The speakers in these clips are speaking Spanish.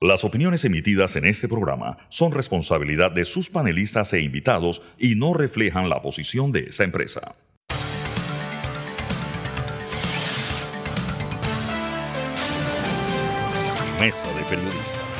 Las opiniones emitidas en este programa son responsabilidad de sus panelistas e invitados y no reflejan la posición de esa empresa. Mesa de Periodistas.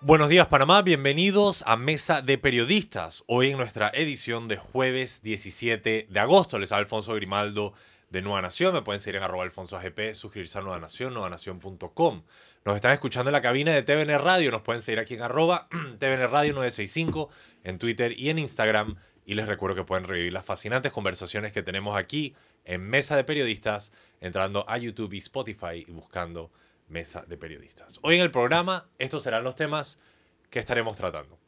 Buenos días Panamá, bienvenidos a Mesa de Periodistas. Hoy en nuestra edición de jueves 17 de agosto les habla Alfonso Grimaldo de Nueva Nación. Me pueden seguir en arroba alfonso AGP, suscribirse a Nueva Nación, nuevanación.com. Nos están escuchando en la cabina de TVN Radio. Nos pueden seguir aquí en arroba TVN Radio 965 en Twitter y en Instagram. Y les recuerdo que pueden revivir las fascinantes conversaciones que tenemos aquí en Mesa de Periodistas, entrando a YouTube y Spotify y buscando Mesa de Periodistas. Hoy en el programa, estos serán los temas que estaremos tratando.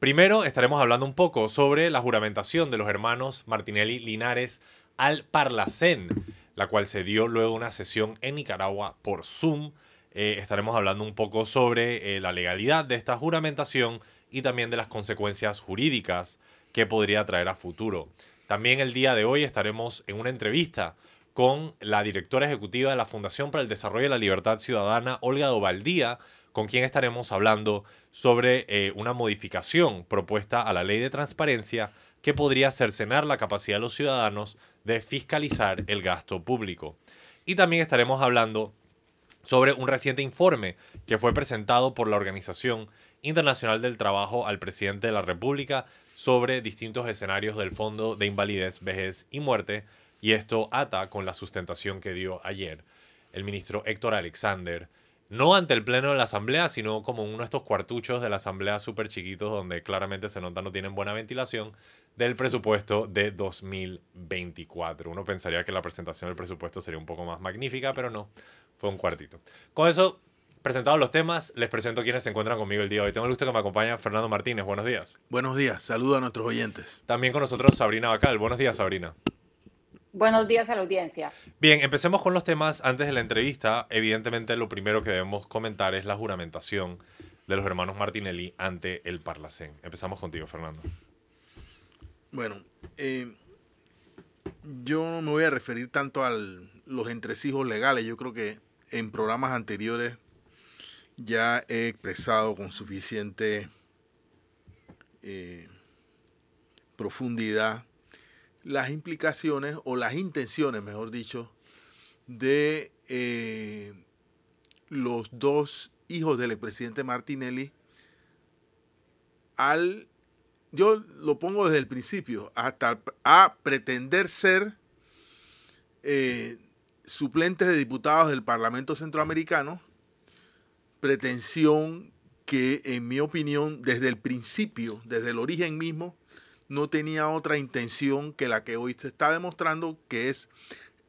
Primero estaremos hablando un poco sobre la juramentación de los hermanos Martinelli Linares al Parlacén, la cual se dio luego una sesión en Nicaragua por Zoom. Eh, estaremos hablando un poco sobre eh, la legalidad de esta juramentación y también de las consecuencias jurídicas que podría traer a futuro. También el día de hoy estaremos en una entrevista con la directora ejecutiva de la Fundación para el Desarrollo de la Libertad Ciudadana, Olga Dovaldía, con quien estaremos hablando sobre eh, una modificación propuesta a la ley de transparencia que podría cercenar la capacidad de los ciudadanos de fiscalizar el gasto público. Y también estaremos hablando sobre un reciente informe que fue presentado por la Organización Internacional del Trabajo al presidente de la República sobre distintos escenarios del Fondo de Invalidez, Vejez y Muerte, y esto ata con la sustentación que dio ayer el ministro Héctor Alexander, no ante el pleno de la asamblea, sino como uno de estos cuartuchos de la asamblea súper chiquitos donde claramente se nota no tienen buena ventilación, del presupuesto de 2024. Uno pensaría que la presentación del presupuesto sería un poco más magnífica, pero no, fue un cuartito. Con eso, presentados los temas, les presento quienes se encuentran conmigo el día de hoy. Tengo el gusto que me acompaña Fernando Martínez. Buenos días. Buenos días, saludo a nuestros oyentes. También con nosotros Sabrina Bacal. Buenos días, Sabrina. Buenos días a la audiencia. Bien, empecemos con los temas antes de la entrevista. Evidentemente, lo primero que debemos comentar es la juramentación de los hermanos Martinelli ante el Parlacén. Empezamos contigo, Fernando. Bueno, eh, yo no me voy a referir tanto a los entresijos legales. Yo creo que en programas anteriores ya he expresado con suficiente eh, profundidad las implicaciones o las intenciones, mejor dicho, de eh, los dos hijos del expresidente Martinelli al yo lo pongo desde el principio, hasta a pretender ser eh, suplentes de diputados del Parlamento Centroamericano, pretensión que en mi opinión desde el principio, desde el origen mismo, no tenía otra intención que la que hoy se está demostrando, que es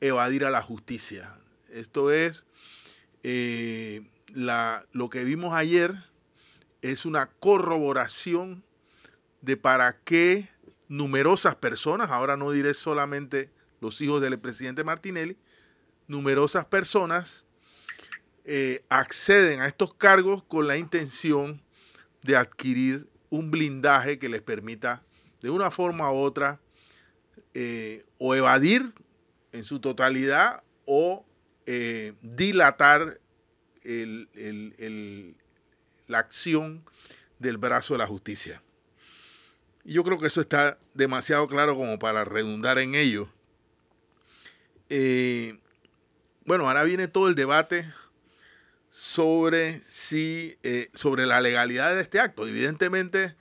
evadir a la justicia. Esto es, eh, la, lo que vimos ayer es una corroboración de para qué numerosas personas, ahora no diré solamente los hijos del presidente Martinelli, numerosas personas eh, acceden a estos cargos con la intención de adquirir un blindaje que les permita de una forma u otra eh, o evadir en su totalidad o eh, dilatar la acción del brazo de la justicia. Yo creo que eso está demasiado claro como para redundar en ello. Eh, bueno, ahora viene todo el debate sobre si eh, sobre la legalidad de este acto. Evidentemente,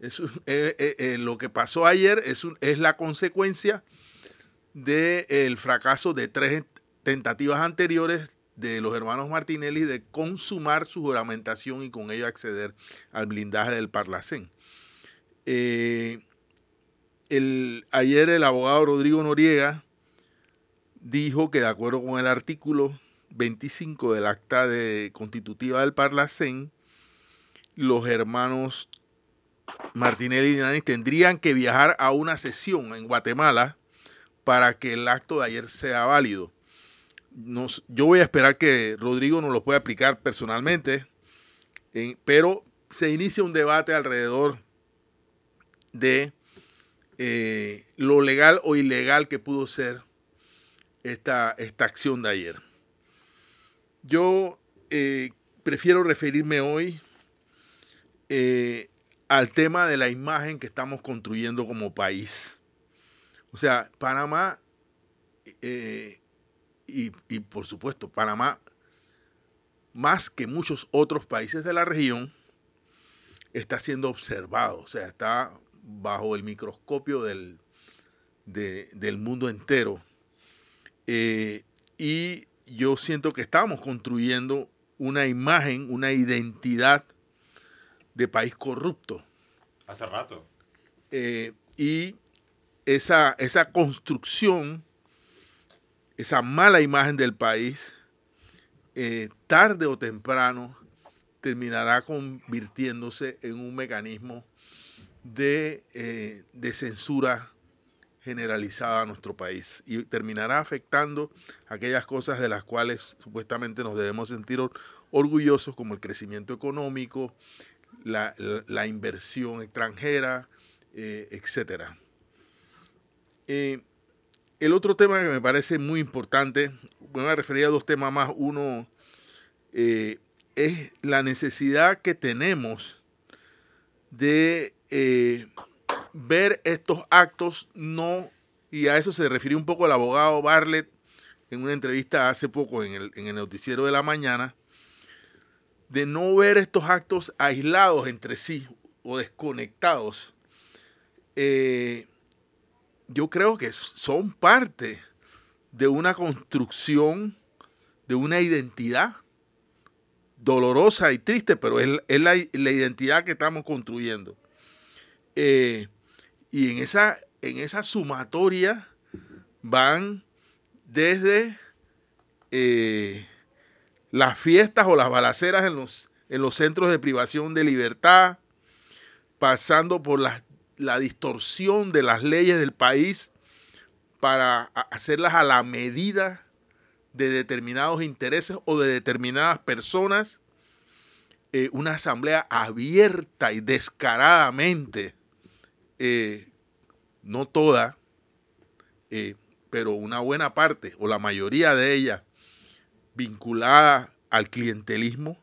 eh, lo que pasó ayer es, es la consecuencia del fracaso de tres tentativas anteriores de los hermanos Martinelli de consumar su juramentación y con ello acceder al blindaje del Parlacén. Eh, el, ayer el abogado Rodrigo Noriega dijo que de acuerdo con el artículo 25 del acta constitutiva del Parlacén, los hermanos Martinelli y Nani tendrían que viajar a una sesión en Guatemala para que el acto de ayer sea válido. yo voy a esperar que Rodrigo nos lo pueda aplicar personalmente, pero se inicia un debate alrededor de eh, lo legal o ilegal que pudo ser esta, esta acción de ayer. yo eh, prefiero referirme hoy eh, al tema de la imagen que estamos construyendo como país. O sea, Panamá, eh, y, y por supuesto, Panamá, más que muchos otros países de la región, está siendo observado, o sea, está bajo el microscopio del, de- del mundo entero. Eh, y yo siento que estamos construyendo una imagen, una identidad de país corrupto. Hace rato. Eh, y esa, esa construcción, esa mala imagen del país, eh, tarde o temprano terminará convirtiéndose en un mecanismo de, eh, de censura generalizada a nuestro país y terminará afectando aquellas cosas de las cuales supuestamente nos debemos sentir or- orgullosos como el crecimiento económico, la, la- inversión extranjera, eh, etcétera. Eh, el otro tema que me parece muy importante, me voy a referir a dos temas más. Uno eh, es la necesidad que tenemos de ver estos actos no, y a eso se refirió un poco el abogado Bartlett en una entrevista hace poco en el, en el noticiero de la mañana, de no ver estos actos aislados entre sí o desconectados. Eh, yo creo que son parte de una construcción, de una identidad dolorosa y triste, pero es, es la, la identidad que estamos construyendo. Eh, y en esa, en esa sumatoria van desde eh, las fiestas o las balaceras en los, en los centros de privación de libertad, pasando por las la distorsión de las leyes del país para hacerlas a la medida de determinados intereses o de determinadas personas, eh, una asamblea abierta y descaradamente, eh, no toda, eh, pero una buena parte o la mayoría de ella vinculada al clientelismo,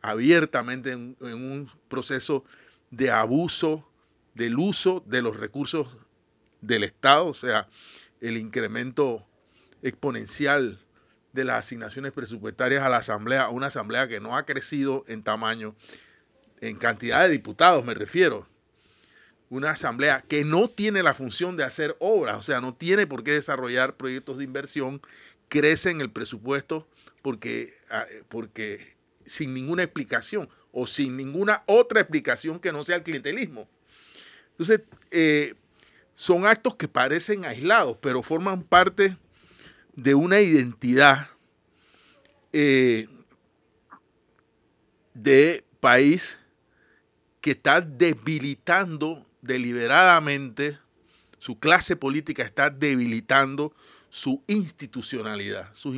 abiertamente en, un proceso de abuso del uso de los recursos del Estado, o sea, el incremento exponencial de las asignaciones presupuestarias a la Asamblea, una Asamblea que no ha crecido en tamaño, en cantidad de diputados me refiero, una Asamblea que no tiene la función de hacer obras, o sea, no tiene por qué desarrollar proyectos de inversión, crece en el presupuesto porque, ah, porque sin ninguna explicación o sin ninguna otra explicación que no sea el clientelismo. Entonces, eh, son actos que parecen aislados, pero forman parte de una identidad eh, de país que está debilitando deliberadamente, su clase política está debilitando su institucionalidad. Sus,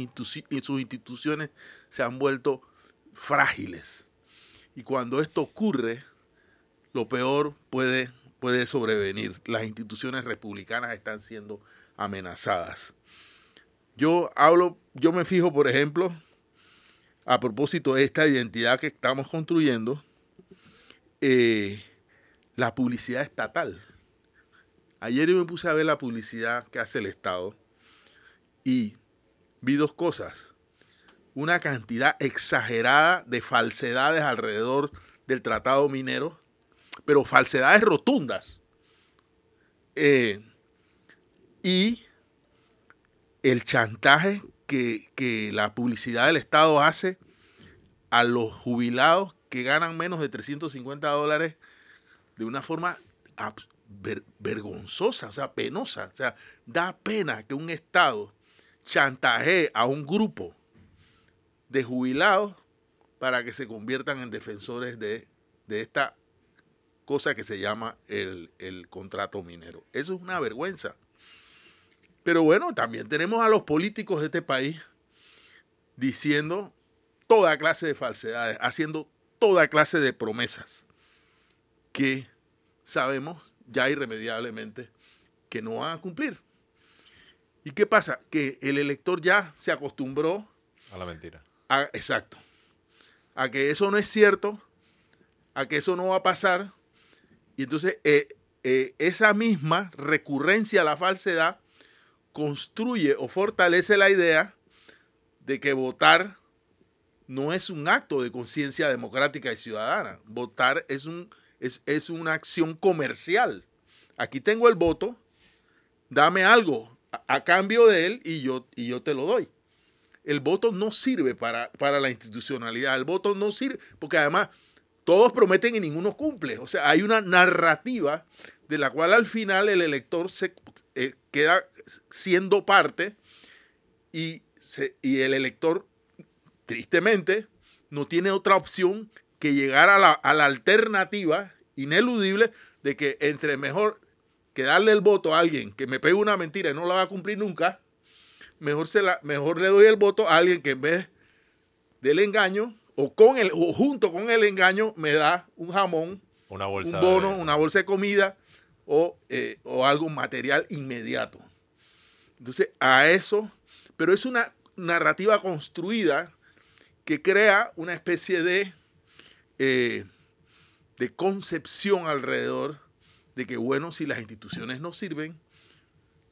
sus instituciones se han vuelto frágiles. Y cuando esto ocurre, lo peor puede, puede sobrevenir. Las instituciones republicanas están siendo amenazadas. Yo hablo, yo me fijo, por ejemplo, a propósito de esta identidad que estamos construyendo, eh, la publicidad estatal. Ayer yo me puse a ver la publicidad que hace el Estado y vi dos cosas. Una cantidad exagerada de falsedades alrededor del tratado minero, pero falsedades rotundas. Eh, y el chantaje que, que la publicidad del Estado hace a los jubilados que ganan menos de 350 dólares de una forma vergonzosa, o sea, penosa. O sea, da pena que un Estado chantajee a un grupo de jubilados para que se conviertan en defensores de, de esta cosa que se llama el, el contrato minero. Eso es una vergüenza. Pero bueno, también tenemos a los políticos de este país diciendo toda clase de falsedades, haciendo toda clase de promesas que sabemos ya irremediablemente que no van a cumplir. ¿Y qué pasa? Que el elector ya se acostumbró A la mentira. exacto. A que eso no es cierto, a que eso no va a pasar. Y entonces eh, eh, esa misma recurrencia a la falsedad construye o fortalece la idea de que votar no es un acto de conciencia democrática y ciudadana. Votar es, un, es, es, una acción comercial. Aquí tengo el voto, dame algo a, cambio de él y yo, y yo te lo doy. El voto no sirve para, para la institucionalidad, el voto no sirve, porque además todos prometen y ninguno cumple. O sea, hay una narrativa de la cual al final el elector se eh, queda siendo parte y, y el elector, tristemente, no tiene otra opción que llegar a la, a la alternativa ineludible de que entre mejor que darle el voto a alguien que me pegue una mentira y no la va a cumplir nunca, mejor, se la, mejor le doy el voto a alguien que en vez del engaño o, con el, o junto con el engaño me da un jamón, una bolsa un bono, una bolsa de comida o, eh, o algo material inmediato. Entonces, a eso, pero es una narrativa construida que crea una especie de, eh, de concepción alrededor de que, bueno, si las instituciones no sirven,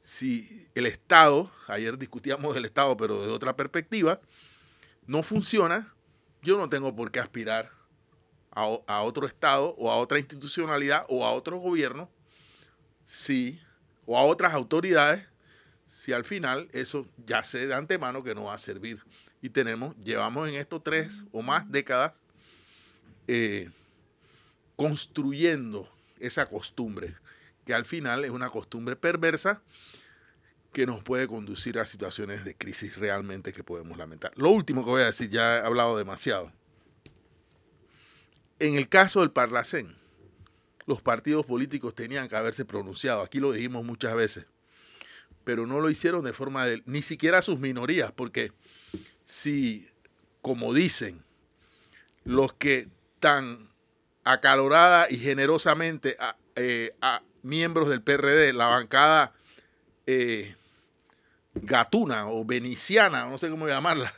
si el Estado, ayer discutíamos del Estado, pero de otra perspectiva, no funciona, yo no tengo por qué aspirar a, otro Estado o a otra institucionalidad o a otro gobierno, si, o a otras autoridades, si al final eso ya sé de antemano que no va a servir. Y tenemos, llevamos en estos tres o más décadas eh, construyendo esa costumbre, que al final es una costumbre perversa que nos puede conducir a situaciones de crisis realmente que podemos lamentar. Lo último que voy a decir, ya he hablado demasiado. En el caso del Parlacén, los partidos políticos tenían que haberse pronunciado. Aquí lo dijimos muchas veces pero no lo hicieron de forma de, ni siquiera sus minorías, porque si, como dicen, los que tan acalorada y generosamente a, eh, miembros del PRD, la bancada eh, gatuna o veniciana, no sé cómo llamarla,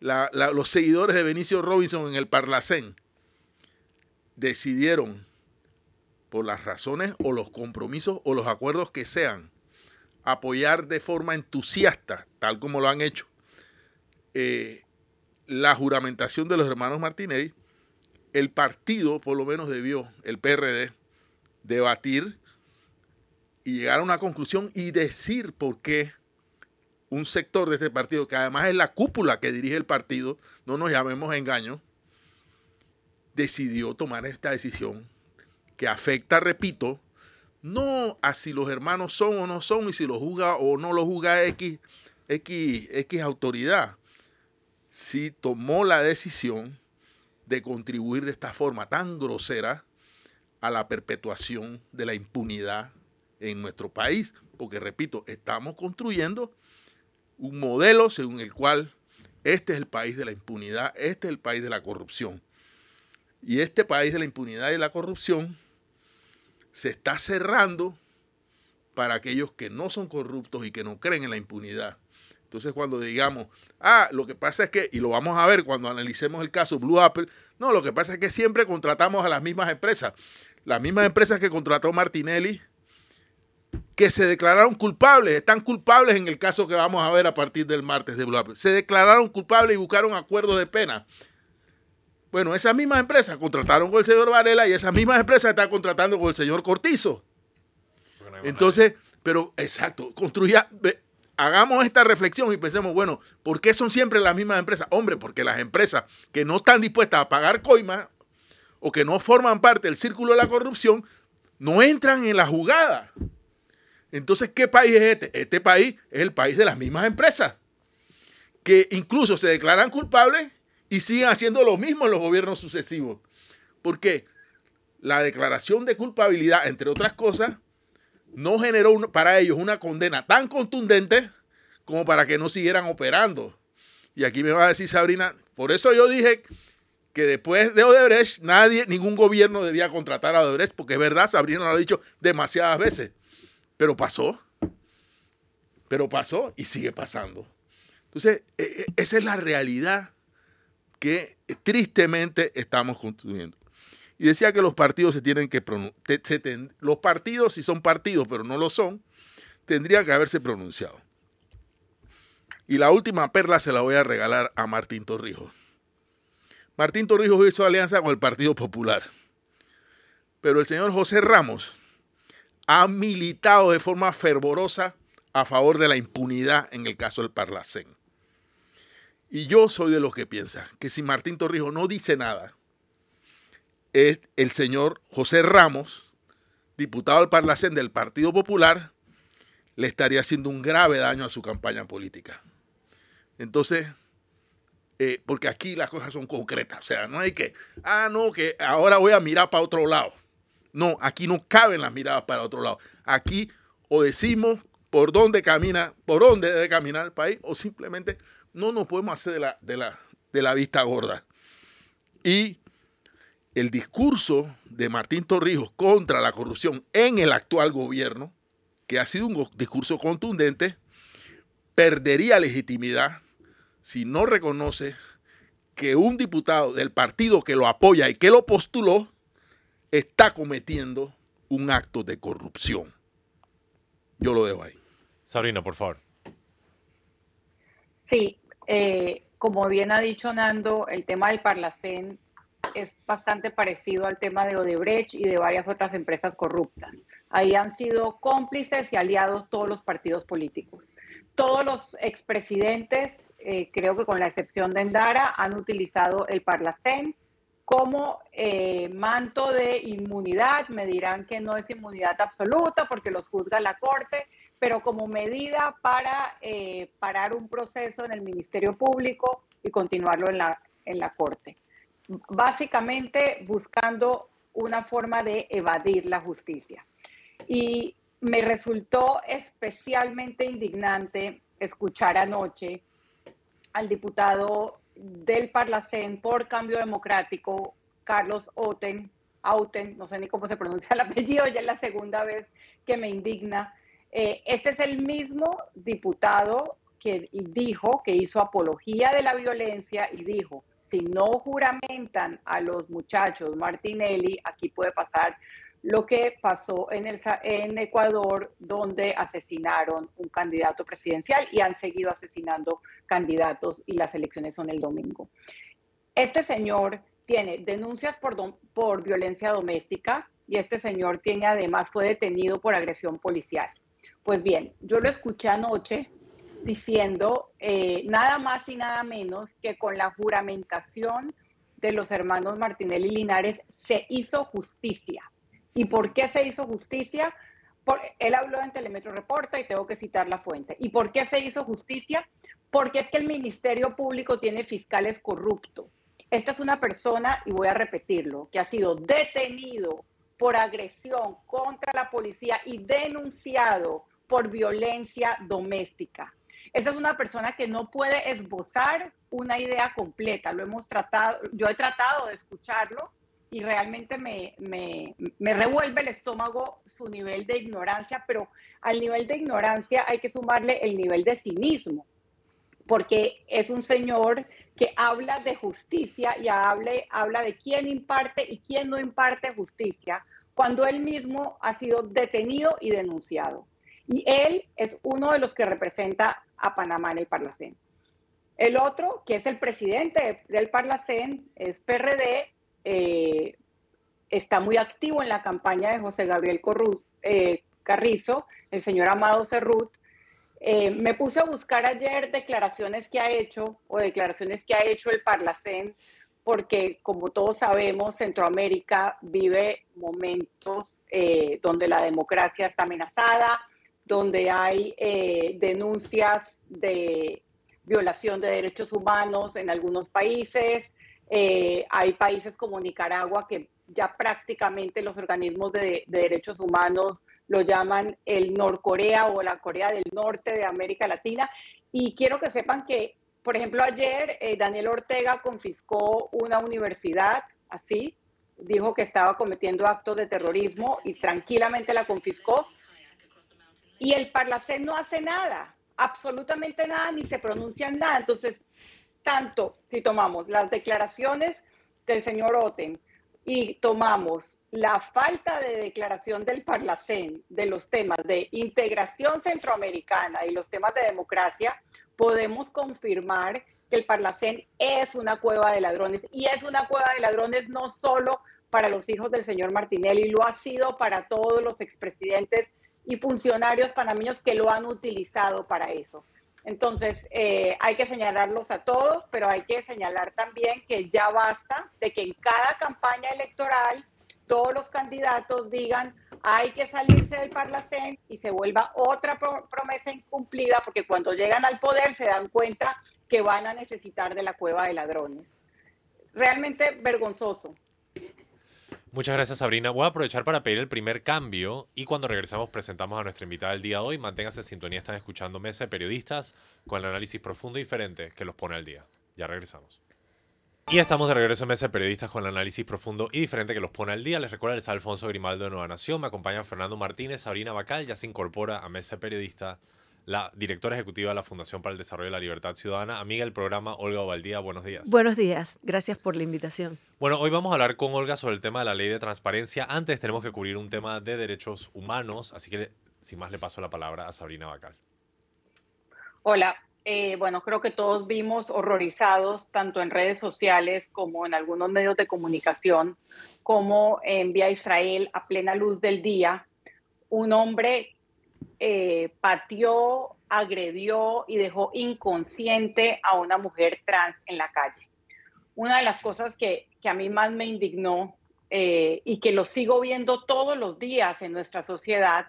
los seguidores de Benicio Robinson en el Parlacén, decidieron, por las razones o los compromisos o los acuerdos que sean, apoyar de forma entusiasta, tal como lo han hecho, eh, la juramentación de los hermanos Martinelli, el partido por lo menos debió, el PRD, debatir y llegar a una conclusión y decir por qué un sector de este partido, que además es la cúpula que dirige el partido, no nos llamemos engaño, decidió tomar esta decisión que afecta, repito, no a si los hermanos son o no son y si lo juzga o no lo juzga X, X, X autoridad. Si tomó la decisión de contribuir de esta forma tan grosera a la perpetuación de la impunidad en nuestro país, porque repito, estamos construyendo un modelo según el cual este es el país de la impunidad, este es el país de la corrupción. Y este país de la impunidad y la corrupción se está cerrando para aquellos que no son corruptos y que no creen en la impunidad. Entonces cuando digamos, ah, lo que pasa es que, y lo vamos a ver cuando analicemos el caso Blue Apple, no, lo que pasa es que siempre contratamos a las mismas empresas. Las mismas empresas que contrató Martinelli, que se declararon culpables, están culpables en el caso que vamos a ver a partir del martes de Blue Apple. Se declararon culpables y buscaron acuerdos de pena. Bueno, esas mismas empresas contrataron con el señor Varela y esas mismas empresas están contratando con el señor Cortizo. Entonces, pero exacto, construya, hagamos esta reflexión y pensemos, bueno, ¿por qué son siempre las mismas empresas? Hombre, porque las empresas que no están dispuestas a pagar coima o que no forman parte del círculo de la corrupción, no entran en la jugada. Entonces, ¿qué país es este? Este país es el país de las mismas empresas, que incluso se declaran culpables y siguen haciendo lo mismo en los gobiernos sucesivos. Porque la declaración de culpabilidad, entre otras cosas, no generó para ellos una condena tan contundente como para que no siguieran operando. Y aquí me va a decir Sabrina, por eso yo dije que después de Odebrecht, nadie, ningún gobierno debía contratar a Odebrecht, porque es verdad, Sabrina lo ha dicho demasiadas veces. Pero pasó. Pero pasó y sigue pasando. Entonces, e, e, esa es la realidad que tristemente estamos construyendo. Y decía que los partidos se tienen que pronunciar. Los partidos, si son partidos, pero no lo son, tendrían que haberse pronunciado. Y la última perla se la voy a regalar a Martín Torrijos. Martín Torrijos hizo alianza con el Partido Popular. Pero el señor José Ramos ha militado de forma fervorosa a favor de la impunidad en el caso del Parlacén. Y yo soy de los que piensa que si Martín Torrijos no dice nada, es el señor José Ramos, diputado del Parlacén del Partido Popular, le estaría haciendo un grave daño a su campaña política. Entonces, eh, porque aquí las cosas son concretas, o sea, no hay que, ah, no, que ahora voy a mirar para otro lado. No, aquí no caben las miradas para otro lado. Aquí o decimos por dónde camina, por dónde debe caminar el país, o simplemente no nos podemos hacer de la, de la, de la vista gorda. Y el discurso de Martín Torrijos contra la corrupción en el actual gobierno, que ha sido un discurso contundente, perdería legitimidad si no reconoce que un diputado del partido que lo apoya y que lo postuló está cometiendo un acto de corrupción. Yo lo dejo ahí. Sabrina, por favor. Sí, eh, como bien ha dicho Nando, el tema del Parlacén es bastante parecido al tema de Odebrecht y de varias otras empresas corruptas. Ahí han sido cómplices y aliados todos los partidos políticos. Todos los expresidentes, eh, creo que con la excepción de Endara, han utilizado el Parlacén como eh, manto de inmunidad. Me dirán que no es inmunidad absoluta porque los juzga la Corte, pero como medida para eh, parar un proceso en el Ministerio Público y continuarlo en la, en la Corte. Básicamente buscando una forma de evadir la justicia. Y me resultó especialmente indignante escuchar anoche al diputado del Parlacén por Cambio Democrático, Carlos Oten, Auten, no sé ni cómo se pronuncia el apellido, ya es la segunda vez que me indigna, eh, este es el mismo diputado que dijo, que hizo apología de la violencia y dijo, si no juramentan a los muchachos Martinelli, aquí puede pasar lo que pasó en, el, en Ecuador, donde asesinaron un candidato presidencial y han seguido asesinando candidatos y las elecciones son el domingo. Este señor tiene denuncias por, por violencia doméstica y este señor tiene además fue detenido por agresión policial. Pues bien, yo lo escuché anoche diciendo eh, nada más y nada menos que con la juramentación de los hermanos Martinelli Linares se hizo justicia. ¿Y por qué se hizo justicia? Por, él habló en Telemetro Reporta y tengo que citar la fuente. ¿Y por qué se hizo justicia? Porque es que el Ministerio Público tiene fiscales corruptos. Esta es una persona, y voy a repetirlo, que ha sido detenido por agresión contra la policía y denunciado por violencia doméstica. Esa es una persona que no puede esbozar una idea completa. Lo hemos tratado, yo he tratado de escucharlo y realmente me, me, me, revuelve el estómago su nivel de ignorancia, pero al nivel de ignorancia hay que sumarle el nivel de cinismo, porque es un señor que habla de justicia y hable, habla de quién imparte y quién no imparte justicia, cuando él mismo ha sido detenido y denunciado. Y él es uno de los que representa a Panamá en el Parlacén. El otro, que es el presidente del Parlacén, es PRD, eh, está muy activo en la campaña de José Gabriel eh, Carrizo, el señor Amado Cerrut. Eh, me puse a buscar ayer declaraciones que ha hecho o declaraciones que ha hecho el Parlacén, porque como todos sabemos, Centroamérica vive momentos donde la democracia está amenazada, donde hay eh, denuncias de violación de derechos humanos en algunos países. Eh, hay países como Nicaragua que ya prácticamente los organismos de, derechos humanos lo llaman el Norcorea o la Corea del Norte de América Latina. Y quiero que sepan que, por ejemplo, ayer eh, Daniel Ortega confiscó una universidad, así, dijo que estaba cometiendo actos de terrorismo y tranquilamente la confiscó y el Parlacén no hace nada. absolutamente nada ni se pronuncian nada. Entonces, tanto si tomamos las declaraciones del señor Oten y tomamos la falta de declaración del Parlacén de los temas de integración centroamericana y los temas de democracia, podemos confirmar que el Parlacén es una cueva de ladrones y es una cueva de ladrones no solo para los hijos del señor Martinelli, lo ha sido para todos los expresidentes y funcionarios panameños que lo han utilizado para eso. Entonces, eh, hay que señalarlos a todos, pero hay que señalar también que ya basta de que en cada campaña electoral todos los candidatos digan hay que salirse del Parlacén y se vuelva otra promesa incumplida, porque cuando llegan al poder se dan cuenta que van a necesitar de la cueva de ladrones. Realmente vergonzoso. Muchas gracias, Sabrina. Voy a aprovechar para pedir el primer cambio y cuando regresamos presentamos a nuestra invitada del día de hoy. Manténganse en sintonía, están escuchando Mesa de Periodistas con el análisis profundo y diferente que los pone al día. Ya regresamos. Y estamos de regreso en Mesa de Periodistas con el análisis profundo y diferente que los pone al día. Les recuerdo, les Alfonso Grimaldo de Nueva Nación. Me acompaña Fernando Martínez, Sabrina Bacal, ya se incorpora a Mesa de Periodistas la directora ejecutiva de la Fundación para el Desarrollo de la Libertad Ciudadana, amiga del programa Olga Ovaldía. Buenos días. Buenos días, gracias por la invitación. Bueno, hoy vamos a hablar con Olga sobre el tema de la ley de transparencia. Antes tenemos que cubrir un tema de derechos humanos, así que sin más le paso la palabra a Sabrina Bacal. Hola, eh, bueno, creo que todos vimos horrorizados, tanto en redes sociales como en algunos medios de comunicación, como en Vía Israel a plena luz del día, un hombre eh, agredió y dejó inconsciente a una mujer trans en la calle. Una de las cosas que, a mí más me indignó eh, y que lo sigo viendo todos los días en nuestra sociedad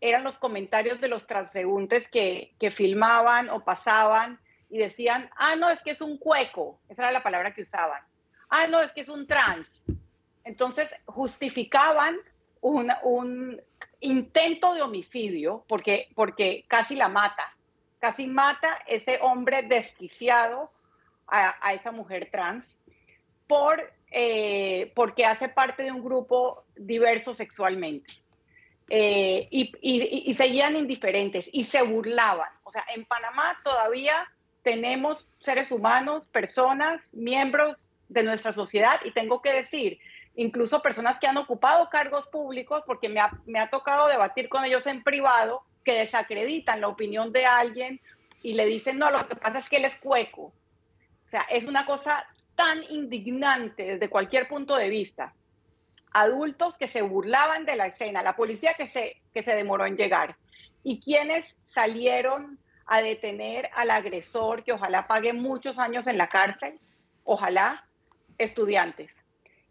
eran los comentarios de los transeúntes que, que filmaban o pasaban y decían, ah, no, es que es un cueco, esa era la palabra que usaban, ah, no, es que es un trans. Entonces justificaban un intento de homicidio, porque, porque casi la mata, casi mata ese hombre desquiciado a, esa mujer trans por, eh, porque hace parte de un grupo diverso sexualmente. Eh, y, y, seguían indiferentes y se burlaban. O sea, en Panamá todavía tenemos seres humanos, personas, miembros de nuestra sociedad y tengo que decir incluso personas que han ocupado cargos públicos, porque me ha, tocado debatir con ellos en privado, que desacreditan la opinión de alguien y le dicen, no, lo que pasa es que él es cueco. O sea, es una cosa tan indignante desde cualquier punto de vista. Adultos que se burlaban de la escena, la policía que se, que se demoró en llegar y quienes salieron a detener al agresor que ojalá pague muchos años en la cárcel, ojalá estudiantes.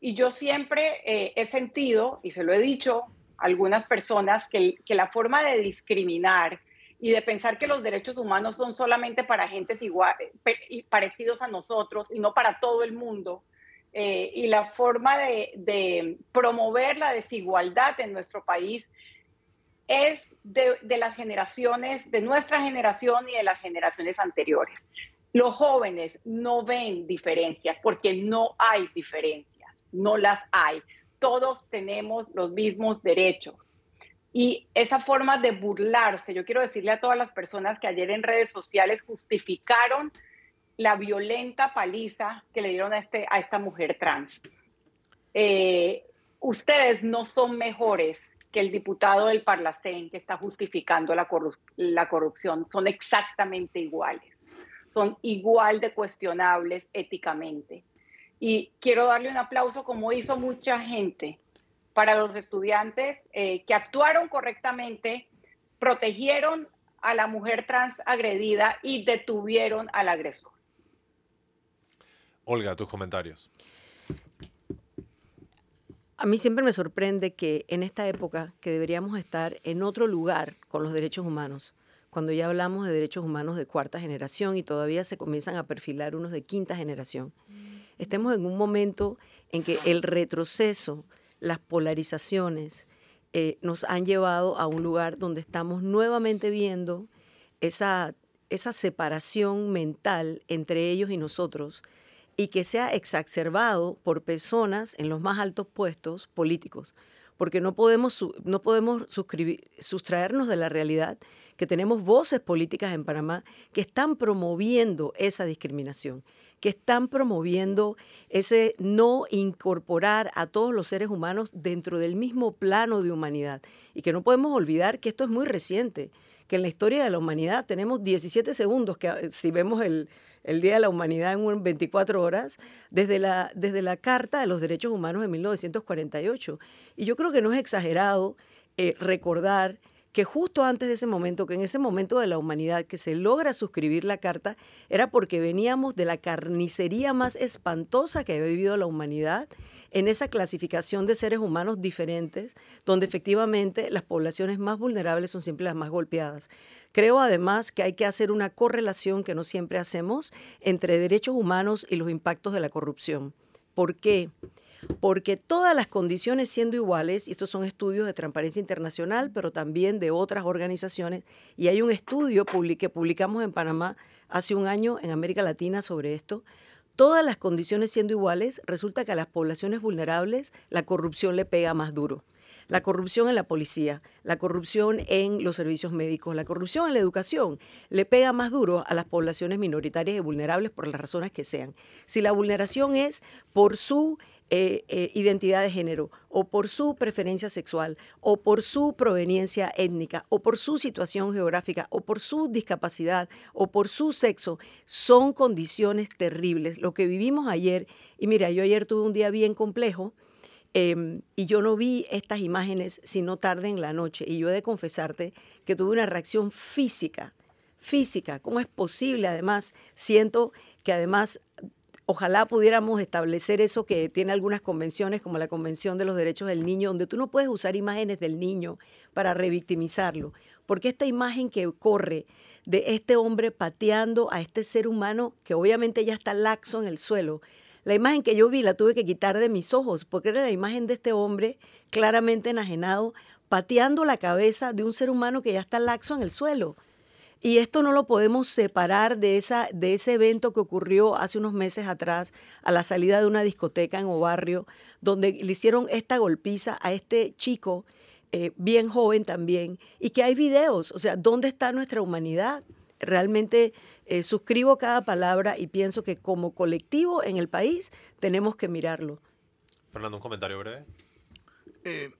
Y yo siempre eh, he sentido, y se lo he dicho a algunas personas, que, que, la forma de discriminar y de pensar que los derechos humanos son solamente para gentes igual, parecidos a nosotros y no para todo el mundo, eh, y la forma de, de, promover la desigualdad en nuestro país es de, de, las generaciones, de nuestra generación y de las generaciones anteriores. Los jóvenes no ven diferencias porque no hay diferencias no las hay. Todos tenemos los mismos derechos. Y esa forma de burlarse, yo quiero decirle a todas las personas que ayer en redes sociales justificaron la violenta paliza que le dieron a, este, a esta mujer trans. Eh, ustedes no son mejores que el diputado del Parlacén que está justificando la, la corrupción, son exactamente iguales, son igual de cuestionables éticamente. Y quiero darle un aplauso como hizo mucha gente para los estudiantes eh, que actuaron correctamente, protegieron a la mujer trans agredida y detuvieron al agresor. Olga, tus comentarios. A mí siempre me sorprende que en esta época que deberíamos estar en otro lugar con los derechos humanos, cuando ya hablamos de derechos humanos de cuarta generación y todavía se comienzan a perfilar unos de quinta generación, estemos en un momento en que el retroceso, las polarizaciones, eh, nos han llevado a un lugar donde estamos nuevamente viendo esa, esa separación mental entre ellos y nosotros y que se ha exacerbado por personas en los más altos puestos políticos. porque no podemos, no podemos sustraernos de la realidad que tenemos voces políticas en Panamá que están promoviendo esa discriminación, que están promoviendo ese no incorporar a todos los seres humanos dentro del mismo plano de humanidad. Y que no podemos olvidar que esto es muy reciente, que en la historia de la humanidad tenemos 17 segundos, que eh, si vemos el, Día de la Humanidad en 24 horas, desde la, desde la Carta de los Derechos Humanos de 1948. Y yo creo que no es exagerado eh, recordar que justo antes de ese momento, que en ese momento de la humanidad que se logra suscribir la carta, era porque veníamos de la carnicería más espantosa que había vivido la humanidad en esa clasificación de seres humanos diferentes, donde efectivamente las poblaciones más vulnerables son siempre las más golpeadas. Creo además que hay que hacer una correlación que no siempre hacemos entre derechos humanos y los impactos de la corrupción. ¿Por qué? porque todas las condiciones siendo iguales, y estos son estudios de Transparencia Internacional, pero también de otras organizaciones, y hay un estudio que publicamos en Panamá hace un año en América Latina sobre esto, todas las condiciones siendo iguales, resulta que a las poblaciones vulnerables la corrupción le pega más duro. La corrupción en la policía, la corrupción en los servicios médicos, la corrupción en la educación le pega más duro a las poblaciones minoritarias y vulnerables por las razones que sean. Si la vulneración es por su eh, eh, identidad de género o por su preferencia sexual o por su proveniencia étnica o por su situación geográfica o por su discapacidad o por su sexo, son condiciones terribles. Lo que vivimos ayer, y mira, yo ayer tuve un día bien complejo. Em, y yo no vi estas imágenes sino tarde en la noche. Y yo he de confesarte que tuve una reacción física, física. ¿Cómo es posible? Además, siento que además Ojalá pudiéramos establecer eso que tiene algunas convenciones, como la Convención de los Derechos del Niño, donde tú no puedes usar imágenes del niño para revictimizarlo, porque esta imagen que corre de este hombre pateando a este ser humano, que obviamente ya está laxo en el suelo, la imagen que yo vi la tuve que quitar de mis ojos, porque era la imagen de este hombre claramente enajenado, pateando la cabeza de un ser humano que ya está laxo en el suelo. Y esto no lo podemos separar de, esa, de ese evento que ocurrió hace unos meses atrás a la salida de una discoteca en Obarrio, donde le hicieron esta golpiza a este chico, eh, bien joven también, y que hay videos. O sea, ¿dónde está nuestra humanidad? Realmente eh, suscribo cada palabra y pienso que como colectivo en el país tenemos que mirarlo. Fernando, un comentario breve. Eh,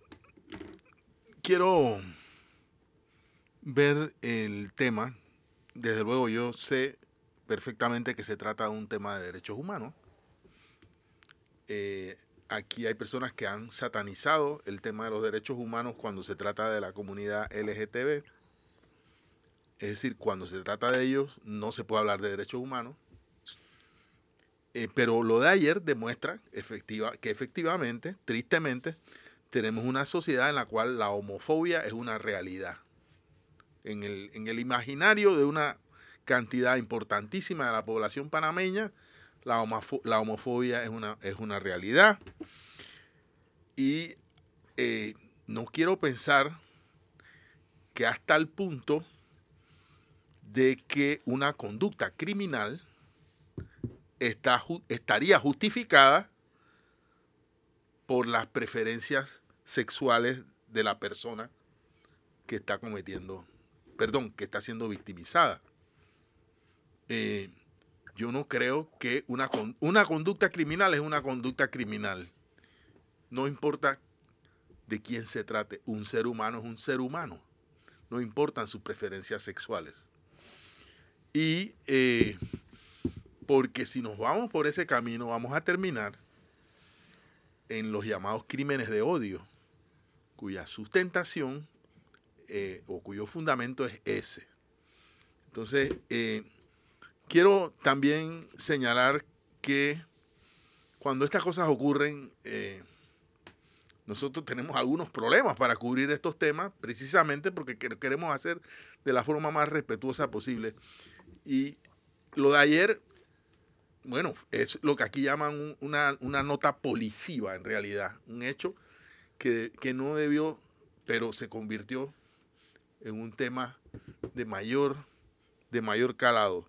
quiero ver el tema, desde luego yo sé perfectamente que se trata de un tema de derechos humanos. Eh, aquí hay personas que han satanizado el tema de los derechos humanos cuando se trata de la comunidad LGTB. Es decir, cuando se trata de ellos no se puede hablar de derechos humanos. Eh, pero lo de ayer demuestra que efectivamente, tristemente, tenemos una sociedad en la cual la homofobia es una realidad en el, en el imaginario de una cantidad importantísima de la población panameña, la, la homofobia es una, es una realidad. Y eh, no quiero pensar que hasta el punto de que una conducta criminal está, estaría justificada por las preferencias sexuales de la persona que está cometiendo perdón, que está siendo victimizada. Eh, yo no creo que una, conducta criminal es una conducta criminal. No importa de quién se trate, un ser humano es un ser humano. No importan sus preferencias sexuales. Y eh, porque si nos vamos por ese camino, vamos a terminar en los llamados crímenes de odio, cuya sustentación eh, o cuyo fundamento es ese. Entonces, eh, quiero también señalar que cuando estas cosas ocurren, eh, nosotros tenemos algunos problemas para cubrir estos temas, precisamente porque queremos hacer de la forma más respetuosa posible. Y lo de ayer, bueno, es lo que aquí llaman una, una nota policiva en realidad, un hecho que, que no debió, pero se convirtió en un tema de mayor, de mayor calado.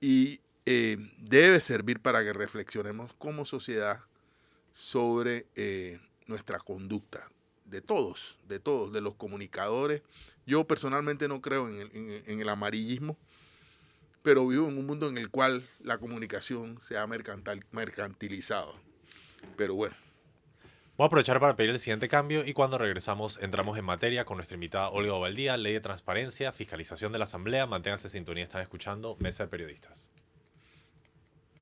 Y eh, debe servir para que reflexionemos como sociedad sobre eh, nuestra conducta. de todos, de todos, de los comunicadores. Yo personalmente no creo en el, en- el amarillismo, pero vivo en un mundo en el cual la comunicación se ha mercantal- mercantilizado. Pero bueno, Voy a aprovechar para pedir el siguiente cambio y cuando regresamos entramos en materia con nuestra invitada Olga Ovaldía, Ley de Transparencia, Fiscalización de la Asamblea. Manténganse en sintonía, están escuchando Mesa de Periodistas.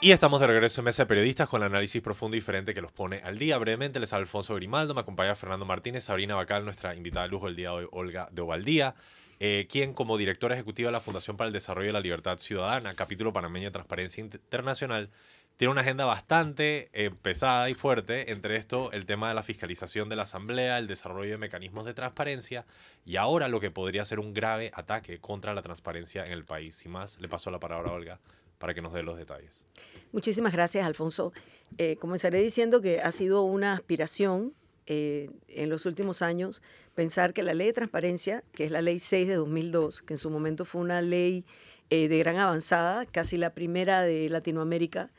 Y estamos de regreso en Mesa de Periodistas con el análisis profundo y diferente que los pone al día. Brevemente les habla Alfonso Grimaldo, me acompaña Fernando Martínez, Sabrina Bacal, nuestra invitada de lujo del día de hoy, Olga de Ovaldía, eh, quien como directora ejecutiva de la Fundación para el Desarrollo de la Libertad Ciudadana, capítulo panameño de Transparencia Internacional, tiene una agenda bastante eh, pesada y fuerte, entre esto el tema de la fiscalización de la Asamblea, el desarrollo de mecanismos de transparencia y ahora lo que podría ser un grave ataque contra la transparencia en el país. Sin más, le paso la palabra a Olga para que nos dé los detalles. Muchísimas gracias, Alfonso. Eh, comenzaré diciendo que ha sido una aspiración eh, en los últimos años pensar que la ley de transparencia, que es la ley 6 de 2002, que en su momento fue una ley de gran avanzada, casi la primera de Latinoamérica,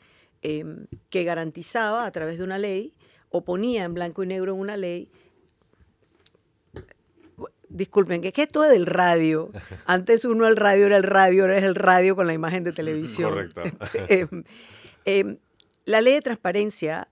eh, que garantizaba a través de una ley o ponía en blanco y negro en una ley disculpen, que es que esto es del radio. Antes uno el radio era el radio, ahora es el radio con la imagen de televisión. Correcto. Eh, eh, la ley de transparencia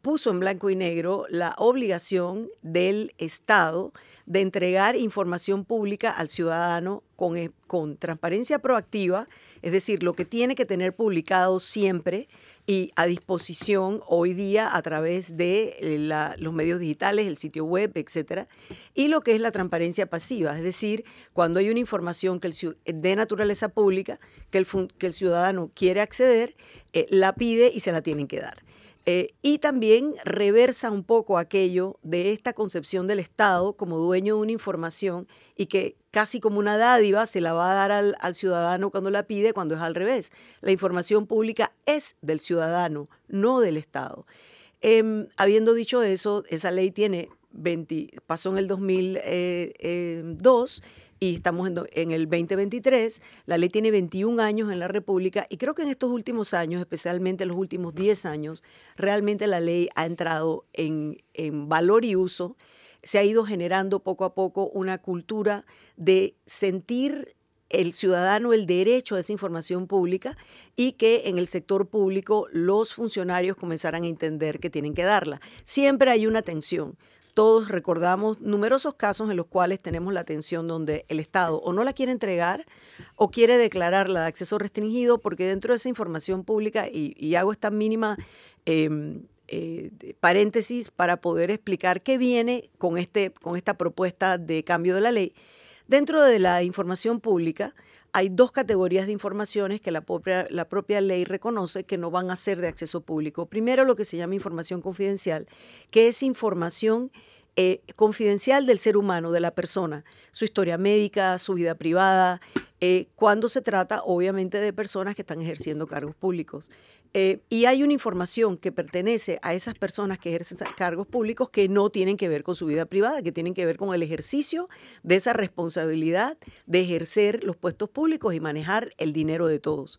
puso en blanco y negro la obligación del Estado de entregar información pública al ciudadano con, eh, con transparencia proactiva, es decir, lo que tiene que tener publicado siempre y a disposición hoy día a través de eh, los medios digitales, el sitio web, etcétera, y lo que es la transparencia pasiva, es decir, cuando hay una información que de naturaleza pública que el, fun- que el ciudadano quiere acceder, eh, la pide y se la tienen que dar. Eh, y también reversa un poco aquello de esta concepción del Estado como dueño de una información y que casi como una dádiva se la va a dar al, ciudadano cuando la pide, cuando es al revés. La información pública es del ciudadano, no del Estado. Em, habiendo dicho eso, esa ley tiene 20, pasó en el 2002 y estamos en, el 2023. La ley tiene 21 años en la República y creo que en estos últimos años, especialmente en los últimos 10 años, realmente la ley ha entrado en, en valor y uso. Se ha ido generando poco a poco una cultura de sentir el ciudadano el derecho a esa información pública y que en el sector público los funcionarios comenzaran a entender que tienen que darla. Siempre hay una tensión. Todos recordamos numerosos casos en los cuales tenemos la tensión donde el Estado o no la quiere entregar o quiere declararla de acceso restringido porque dentro de esa información pública, y, hago esta mínima eh, eh, paréntesis para poder explicar qué viene con, este, con esta propuesta de cambio de la ley, Dentro de la información pública hay dos categorías de informaciones que la propia, la propia ley reconoce que no van a ser de acceso público. Primero, lo que se llama información confidencial, que es información eh, confidencial del ser humano, de la persona, su historia médica, su vida privada, eh, cuando se trata obviamente de personas que están ejerciendo cargos públicos. Eh, y hay una información que pertenece a esas personas que ejercen cargos públicos que no tienen que ver con su vida privada, que tienen que ver con el ejercicio de esa responsabilidad de ejercer los puestos públicos y manejar el dinero de todos.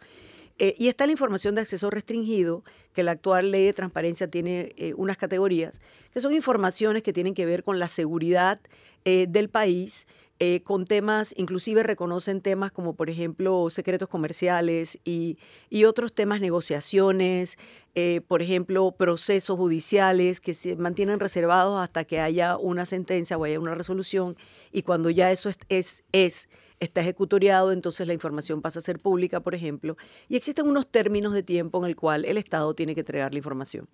Eh, y está la información de acceso restringido, que la actual ley de transparencia tiene eh, unas categorías, que son informaciones que tienen que ver con la seguridad del país, eh, con temas, inclusive reconocen temas como por ejemplo secretos comerciales y, y otros temas, negociaciones, eh, por ejemplo, procesos judiciales que se mantienen reservados hasta que haya una sentencia o haya una resolución y cuando ya eso es, es, es está ejecutoriado, entonces la información pasa a ser pública, por ejemplo, y existen unos términos de tiempo en el cual el Estado tiene que entregar la información.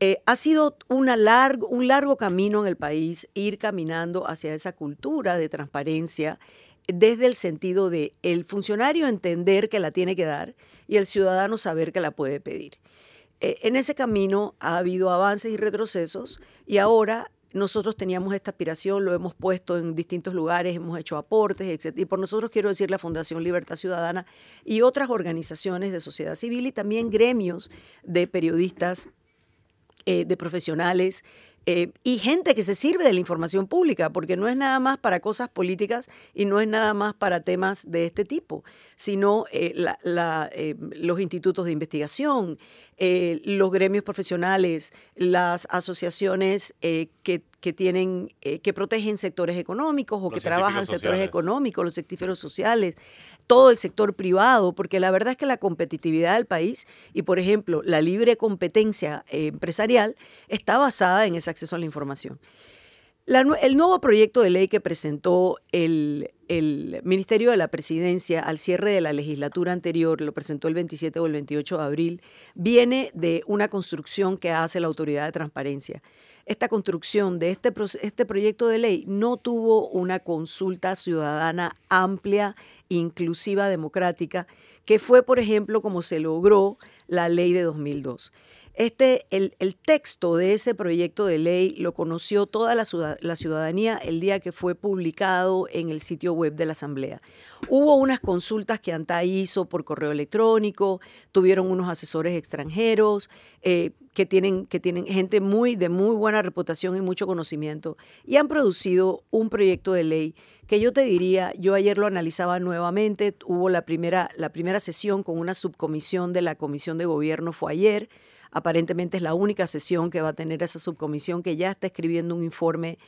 Eh, ha sido largo, un largo camino en el país ir caminando hacia esa cultura de transparencia desde el sentido de el funcionario entender que la tiene que dar y el ciudadano saber que la puede pedir. Eh, en ese camino ha habido avances y retrocesos y ahora nosotros teníamos esta aspiración, lo hemos puesto en distintos lugares, hemos hecho aportes, etc. Y por nosotros quiero decir la Fundación Libertad Ciudadana y otras organizaciones de sociedad civil y también gremios de periodistas, eh, de profesionales, eh, y gente que se sirve de la información pública, porque no es nada más para cosas políticas y no es nada más para temas de este tipo, sino eh, los institutos de investigación, los gremios profesionales, las asociaciones que, tienen, que protegen sectores económicos o que trabajan sectores económicos, los sectíferos sociales, todo el sector privado, porque la verdad es que la competitividad del país y, por ejemplo, la libre competencia empresarial está basada en esa acceso a la información. El nuevo proyecto de ley que presentó el, Ministerio de la Presidencia al cierre de la legislatura anterior, lo presentó el 27 o el 28 de abril, viene de una construcción que hace la Autoridad de Transparencia. Esta construcción de este, este proyecto de ley no tuvo una consulta ciudadana amplia, inclusiva, democrática, que fue, por ejemplo, como se logró la ley de 2002. Este, el, texto de ese proyecto de ley lo conoció toda la, la, ciudadanía el día que fue publicado en el sitio web de la Asamblea. Hubo unas consultas que ANTA hizo por correo electrónico, tuvieron unos asesores extranjeros eh, que, tienen, que tienen gente muy, de muy buena reputación y mucho conocimiento y han producido un proyecto de ley que yo te diría, yo ayer lo analizaba nuevamente, hubo la primera, la primera sesión con una subcomisión de la Comisión de Gobierno, fue ayer Aparentemente es la única sesión que va a tener esa subcomisión que ya está escribiendo un informe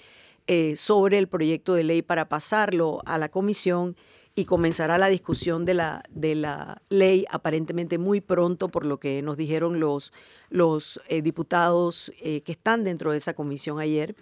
eh, sobre el proyecto de ley para pasarlo a la comisión y comenzará la discusión de la, de la ley aparentemente muy pronto, por lo que nos dijeron los, los eh, diputados eh, que están dentro de esa comisión ayer.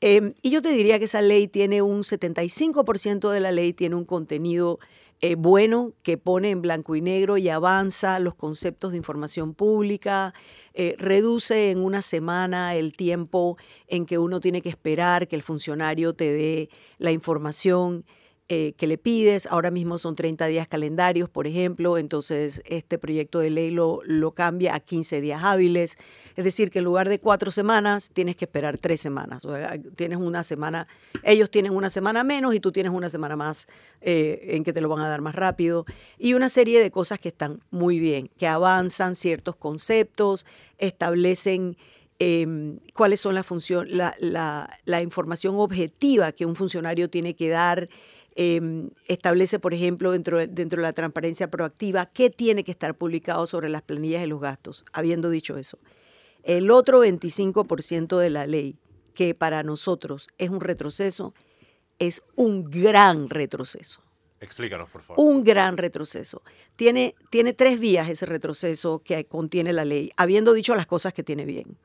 Em, y yo te diría que esa ley tiene un 75% de la ley, tiene un contenido eh, bueno que pone en blanco y negro y avanza los conceptos de información pública, eh, reduce en una semana el tiempo en que uno tiene que esperar que el funcionario te dé la información. Eh, que le pides. Ahora mismo son 30 días calendarios, por ejemplo, entonces este proyecto de ley lo, lo cambia a 15 días hábiles. Es decir, que en lugar de cuatro semanas tienes que esperar tres semanas. tienes una semana, ellos tienen una semana menos y tú tienes una semana más eh, en que te lo van a dar más rápido. Y una serie de cosas que están muy bien, que avanzan ciertos conceptos, establecen... Em, cuáles son las funciones, la, la, la, información objetiva que un funcionario tiene que dar Em, establece, por ejemplo, dentro de, dentro de la transparencia proactiva, qué tiene que estar publicado sobre las planillas de los gastos, habiendo dicho eso. El otro 25% de la ley, que para nosotros es un retroceso, es un gran retroceso. Explícanos, por favor. Un gran retroceso. Tiene, tiene tres vías ese retroceso que contiene la ley, habiendo dicho las cosas que tiene bien.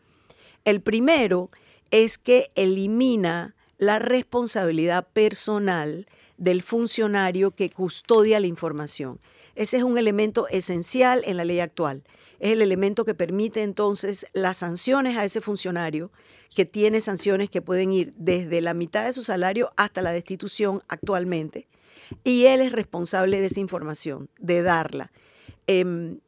El primero es que elimina la responsabilidad personal del funcionario que custodia la información. Ese es un elemento esencial en la ley actual. Es el elemento que permite entonces las sanciones a ese funcionario, que tiene sanciones que pueden ir desde la mitad de su salario hasta la destitución actualmente. Y él es responsable de esa información, de darla. Em,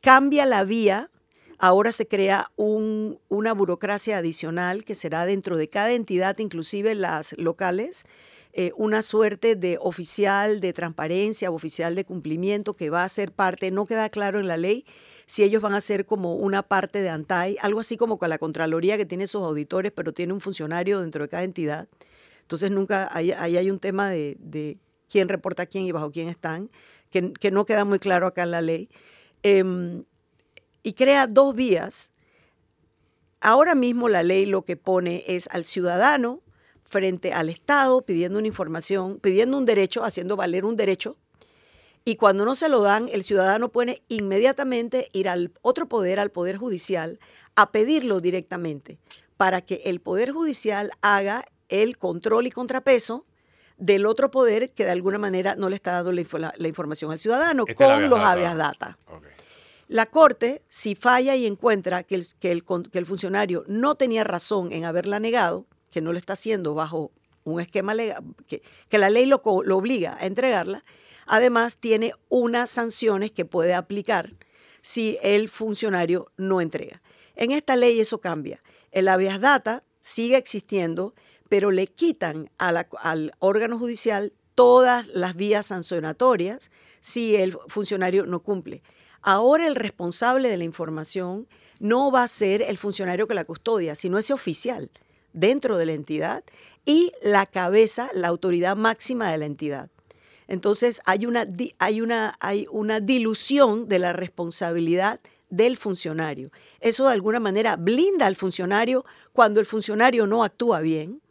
cambia la vía Ahora se crea una burocracia adicional que será dentro de cada entidad, inclusive las locales, eh, una suerte de oficial de transparencia o oficial de cumplimiento que va a ser parte, no queda claro en la ley si ellos van a ser como una parte de ANTAI, algo así como con la Contraloría que tiene sus auditores, pero tiene un funcionario dentro de cada entidad. Entonces nunca, ahí, hay un tema de, quién reporta a quién y bajo quién están, que, no queda muy claro acá en la ley. Em, y crea dos vías. Ahora mismo la ley lo que pone es al ciudadano frente al Estado pidiendo una información, pidiendo un derecho, haciendo valer un derecho, y cuando no se lo dan, el ciudadano puede inmediatamente ir al otro poder, al Poder Judicial, a pedirlo directamente, para que el Poder Judicial haga el control y contrapeso del otro poder que de alguna manera no le está dando la, información al ciudadano con los habeas data. La Corte, si falla y encuentra que el, funcionario no tenía razón en haberla negado, que no lo está haciendo bajo un esquema legal, que, la ley lo obliga a entregarla, además tiene unas sanciones que puede aplicar si el funcionario no entrega. En esta ley eso cambia. El habeas data sigue existiendo, pero le quitan al órgano judicial todas las vías sancionatorias si el funcionario no cumple. Ahora el responsable de la información no va a ser el funcionario que la custodia, sino ese oficial dentro de la entidad y la cabeza, la autoridad máxima de la entidad. Entonces hay una, hay una, hay una dilución de la responsabilidad del funcionario. Eso de alguna manera blinda al funcionario cuando el funcionario no actúa bien,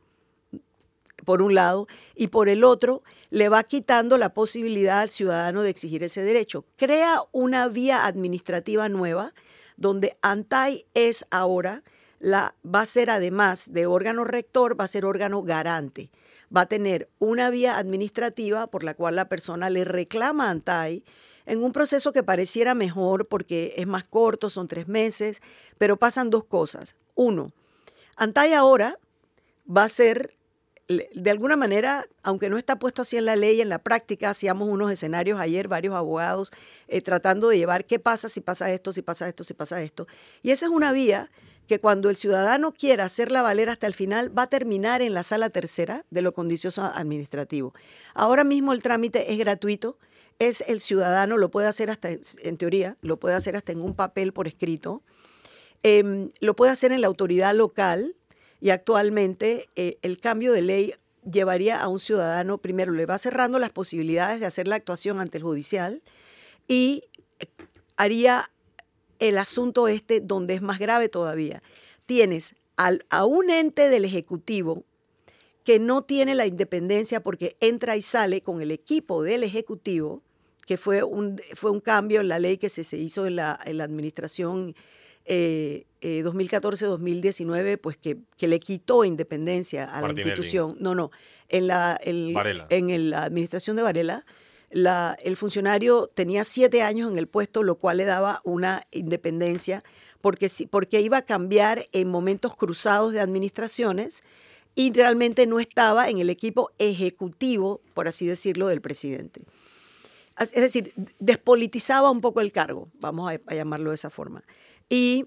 por un lado, y por el otro le va quitando la posibilidad al ciudadano de exigir ese derecho. Crea una vía administrativa nueva donde ANTAI es ahora, la, va a ser además de órgano rector, va a ser órgano garante. Va a tener una vía administrativa por la cual la persona le reclama a ANTAI en un proceso que pareciera mejor porque es más corto, son tres meses, pero pasan dos cosas. Uno, ANTAI ahora va a ser de alguna manera, aunque no está puesto así en la ley, en la práctica, hacíamos unos escenarios ayer, varios abogados, eh, tratando de llevar qué pasa si pasa esto, si pasa esto, si pasa esto. Y esa es una vía que cuando el ciudadano quiera hacerla valer hasta el final, va a terminar en la sala tercera de lo condicioso administrativo. Ahora mismo el trámite es gratuito, es el ciudadano, lo puede hacer hasta, en teoría, lo puede hacer hasta en un papel por escrito, em, lo puede hacer en la autoridad local, y actualmente eh, el cambio de ley llevaría a un ciudadano, primero le va cerrando las posibilidades de hacer la actuación ante el judicial y eh, haría el asunto este donde es más grave todavía. Tienes al, a un ente del Ejecutivo que no tiene la independencia porque entra y sale con el equipo del Ejecutivo, que fue un, fue un cambio en la ley que se, se hizo en la, en la administración 2014-2019, eh, eh, pues que, le quitó independencia a la institución. No, no, en la, en la administración de Varela, la, el funcionario tenía siete años en el puesto, lo cual le daba una independencia, porque, porque iba a cambiar en momentos cruzados de administraciones y realmente no estaba en el equipo ejecutivo, por así decirlo, del presidente. Es decir, despolitizaba un poco el cargo, vamos a llamarlo de esa forma y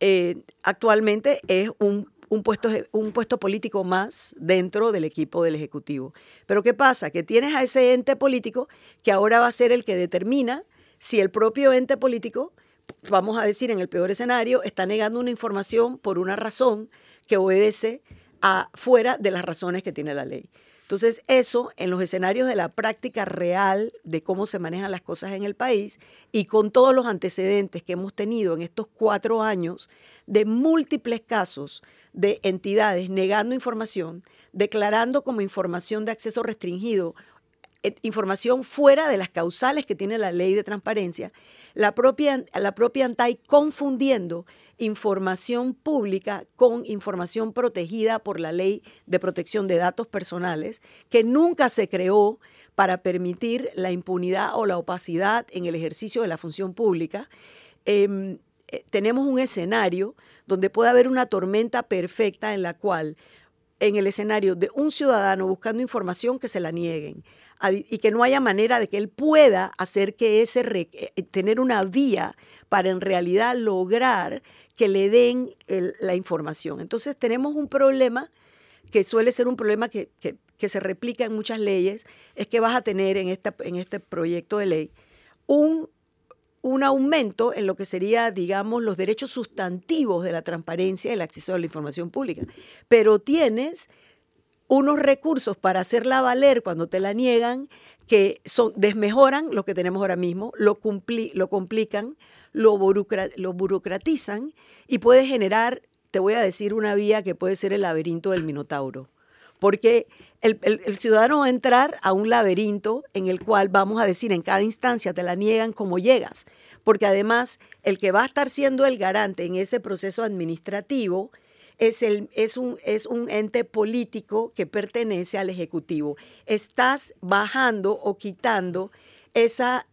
eh, actualmente es un, puesto, un puesto político más dentro del equipo del Ejecutivo. Pero ¿qué pasa? Que tienes a ese ente político que ahora va a ser el que determina si el propio ente político, vamos a decir en el peor escenario, está negando una información por una razón que obedece a fuera de las razones que tiene la ley. Entonces, eso en los escenarios de la práctica real de cómo se manejan las cosas en el país y con todos los antecedentes que hemos tenido en estos cuatro años de múltiples casos de entidades negando información, declarando como información de acceso restringido información fuera de las causales que tiene la ley de transparencia, la propia, la propia ANTAI confundiendo información pública con información protegida por la ley de protección de datos personales, que nunca se creó para permitir la impunidad o la opacidad en el ejercicio de la función pública. Em, eh, tenemos un escenario donde puede haber una tormenta perfecta en la cual en el escenario de un ciudadano buscando información que se la nieguen, y que no haya manera de que él pueda hacer que ese, eh, tener una vía para en realidad lograr que le den la información. Entonces tenemos un problema que suele ser un problema que, se replica en muchas leyes, es que vas a tener en, esta, en este proyecto de ley un, un aumento en lo que sería, digamos, los derechos sustantivos de la transparencia y el acceso a la información pública. Pero tienes unos recursos para hacerla valer cuando te la niegan que son, desmejoran lo que tenemos ahora mismo, lo, lo complican, lo, lo burocratizan y puede generar, te voy a decir, una vía que puede ser el laberinto del Minotauro. Porque el, el, ciudadano va a entrar a un laberinto en el cual, vamos a decir, en cada instancia te la niegan como llegas. Porque además, el que va a estar siendo el garante en ese proceso administrativo es, el, es, un, es un ente político que pertenece al Ejecutivo. Estás bajando o quitando esa,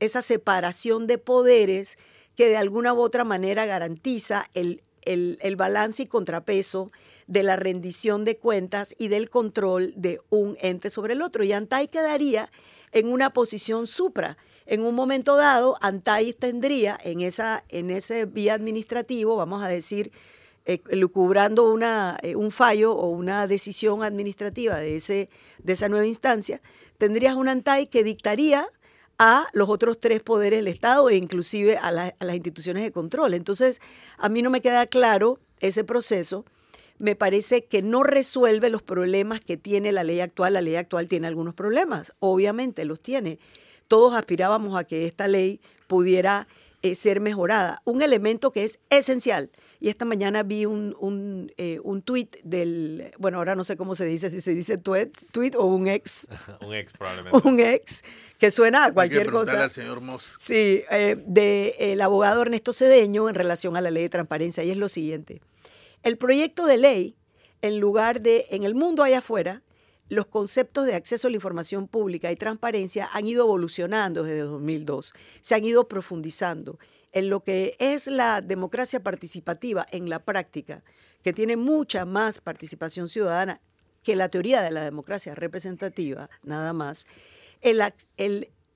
esa separación de poderes que de alguna u otra manera garantiza el, el, balance y contrapeso de la rendición de cuentas y del control de un ente sobre el otro. Y Antai quedaría en una posición supra. En un momento dado, Antai tendría en, esa, en ese vía administrativo, vamos a decir, eh, lucubrando una, eh, un fallo o una decisión administrativa de, ese, de esa nueva instancia, tendrías un ANTAI que dictaría a los otros tres poderes del Estado e inclusive a, la- a las instituciones de control. Entonces, a mí no me queda claro ese proceso. Me parece que no resuelve los problemas que tiene la ley actual. La ley actual tiene algunos problemas, obviamente los tiene. Todos aspirábamos a que esta ley pudiera eh, ser mejorada. Un elemento que es esencial. Y esta mañana vi un, un, eh, un tuit del, bueno, ahora no sé cómo se dice, si se dice tweet, tweet o un ex, Un ex probablemente. un ex, que suena a Hay que cualquier cosa. al señor Moss. Sí, eh, del abogado Ernesto Cedeño en relación a la ley de transparencia y es lo siguiente. El proyecto de ley, en lugar de, en el mundo allá afuera, los conceptos de acceso a la información pública y transparencia han ido evolucionando desde 2002, se han ido profundizando en lo que es la democracia participativa en la práctica, que tiene mucha más participación ciudadana que la teoría de la democracia representativa, nada más.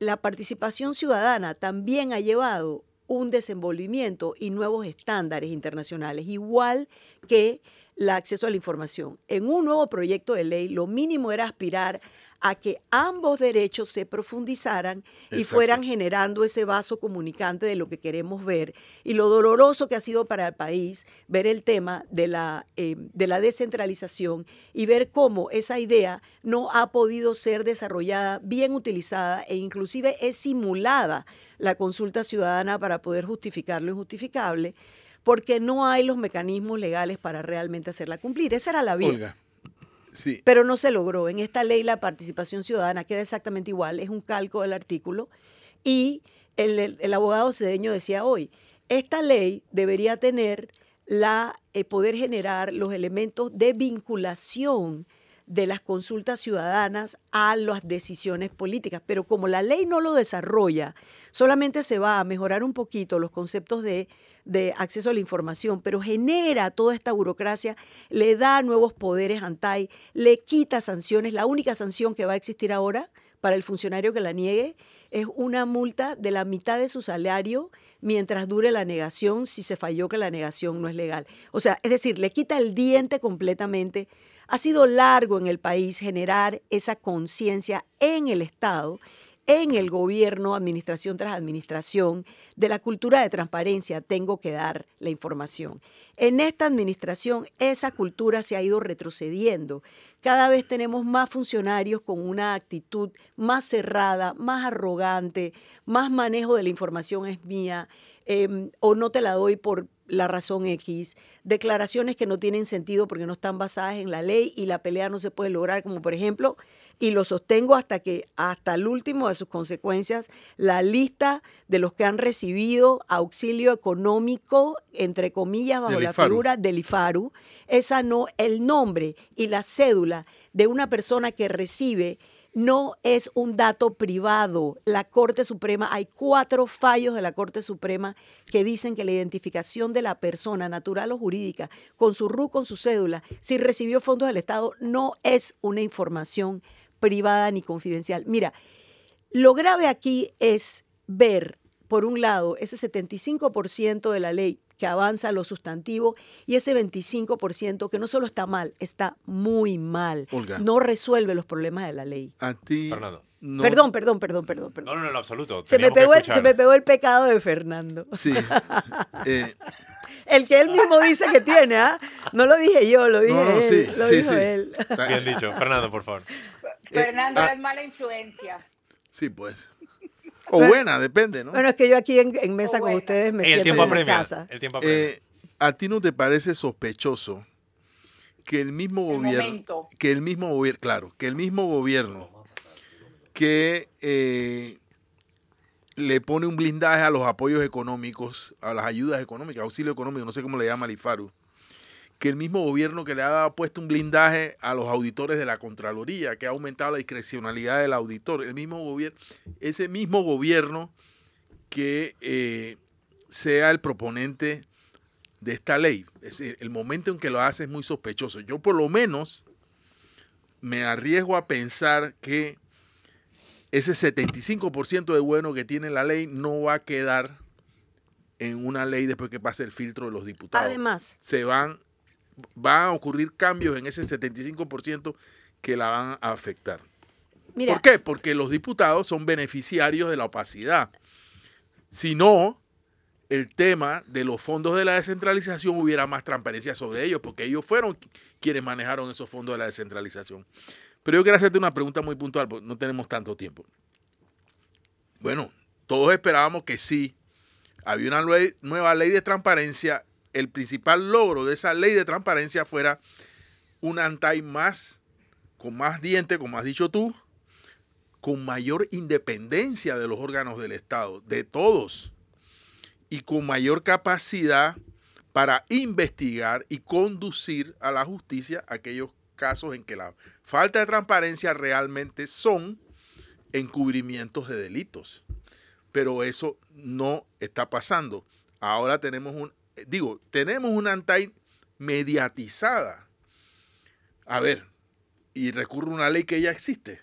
La participación ciudadana también ha llevado un desenvolvimiento y nuevos estándares internacionales, igual que el acceso a la información. En un nuevo proyecto de ley, lo mínimo era aspirar a que ambos derechos se profundizaran y Exacto. fueran generando ese vaso comunicante de lo que queremos ver y lo doloroso que ha sido para el país ver el tema de la, eh, de la descentralización y ver cómo esa idea no ha podido ser desarrollada, bien utilizada e inclusive es simulada la consulta ciudadana para poder justificar lo injustificable porque no hay los mecanismos legales para realmente hacerla cumplir. Esa era la vía. Olga, sí, Pero no se logró. En esta ley la participación ciudadana queda exactamente igual, es un calco del artículo. Y el, el- el abogado cedeño decía hoy, esta ley debería tener la eh, poder generar los elementos de vinculación de las consultas ciudadanas a las decisiones políticas. Pero como la ley no lo desarrolla, solamente se va a mejorar un poquito los conceptos de, de acceso a la información, pero genera toda esta burocracia, le da nuevos poderes a ANTAI, le quita sanciones. La única sanción que va a existir ahora para el funcionario que la niegue es una multa de la mitad de su salario mientras dure la negación si se falló que la negación no es legal. O sea, es decir, le quita el diente completamente. Ha sido largo en el país generar esa conciencia en el Estado, en el gobierno, administración tras administración, de la cultura de transparencia, tengo que dar la información. En esta administración esa cultura se ha ido retrocediendo. Cada vez tenemos más funcionarios con una actitud más cerrada, más arrogante, más manejo de la información es mía, eh, o no te la doy por la razón X, declaraciones que no tienen sentido porque no están basadas en la ley y la pelea no se puede lograr, como por ejemplo, y lo sostengo hasta que hasta el último de sus consecuencias, la lista de los que han recibido auxilio económico, entre comillas, bajo la figura del IFARU, esa no, el nombre y la cédula de una persona que recibe no es un dato privado. La Corte Suprema, hay cuatro fallos de la Corte Suprema que dicen que la identificación de la persona natural o jurídica con su RU, con su cédula, si recibió fondos del Estado, no es una información privada ni confidencial. Mira, lo grave aquí es ver, por un lado, ese 75% de la ley que avanza lo sustantivo y ese 25% que no solo está mal, está muy mal. Olga. No resuelve los problemas de la ley. a ti. Fernando. no- Perdón, perdón, perdón, perdón, No, perdón. no, no, en absoluto. Se me, pegó el, escuchar. se me pegó el pecado de Fernando. Sí. Eh, El que él mismo dice que tiene, ¿ah? No lo dije yo, lo dije no, no, él. sí, lo sí, dijo sí. él. Está- Bien dicho. Fernando, por favor. Fernando, ah. eres mala influencia. Sí, pues. O buena, depende, ¿no? Bueno, es que yo aquí en, en mesa con bueno. ustedes me el siento tiempo en apremia. casa. El tiempo apremia. Eh, ¿A ti no te parece sospechoso que el mismo El gobierno, momento. que el mismo gobierno, claro, que el mismo gobierno que eh, le pone un blindaje a los apoyos económicos, a las ayudas económicas, auxilio económico, no sé cómo le llama el IFARU, que el mismo gobierno que le ha puesto un blindaje a los auditores de la Contraloría, que ha aumentado la discrecionalidad del auditor, el mismo gobierno, ese mismo gobierno que eh, sea el proponente de esta ley. Es decir, el momento en que lo hace es muy sospechoso. Yo por lo menos me arriesgo a pensar que ese 75% de bueno que tiene la ley no va a quedar en una ley después que pase el filtro de los diputados. Además, se van, van a ocurrir cambios en ese 75% que la van a afectar. Mira. ¿Por qué? Porque los diputados son beneficiarios de la opacidad. Si no, el tema de los fondos de la descentralización hubiera más transparencia sobre ellos, porque ellos fueron quienes manejaron esos fondos de la descentralización. Pero yo quiero hacerte una pregunta muy puntual, porque no tenemos tanto tiempo. Bueno, todos esperábamos que sí, había una nueva ley de transparencia. El principal logro de esa ley de transparencia fuera un ANTAI más, con más dientes, como has dicho tú, con mayor independencia de los órganos del Estado, de todos, y con mayor capacidad para investigar y conducir a la justicia aquellos casos en que la falta de transparencia realmente son encubrimientos de delitos. Pero eso no está pasando. Ahora tenemos un, digo, tenemos una ANTAI mediatizada. A ver, y recurre a una ley que ya existe,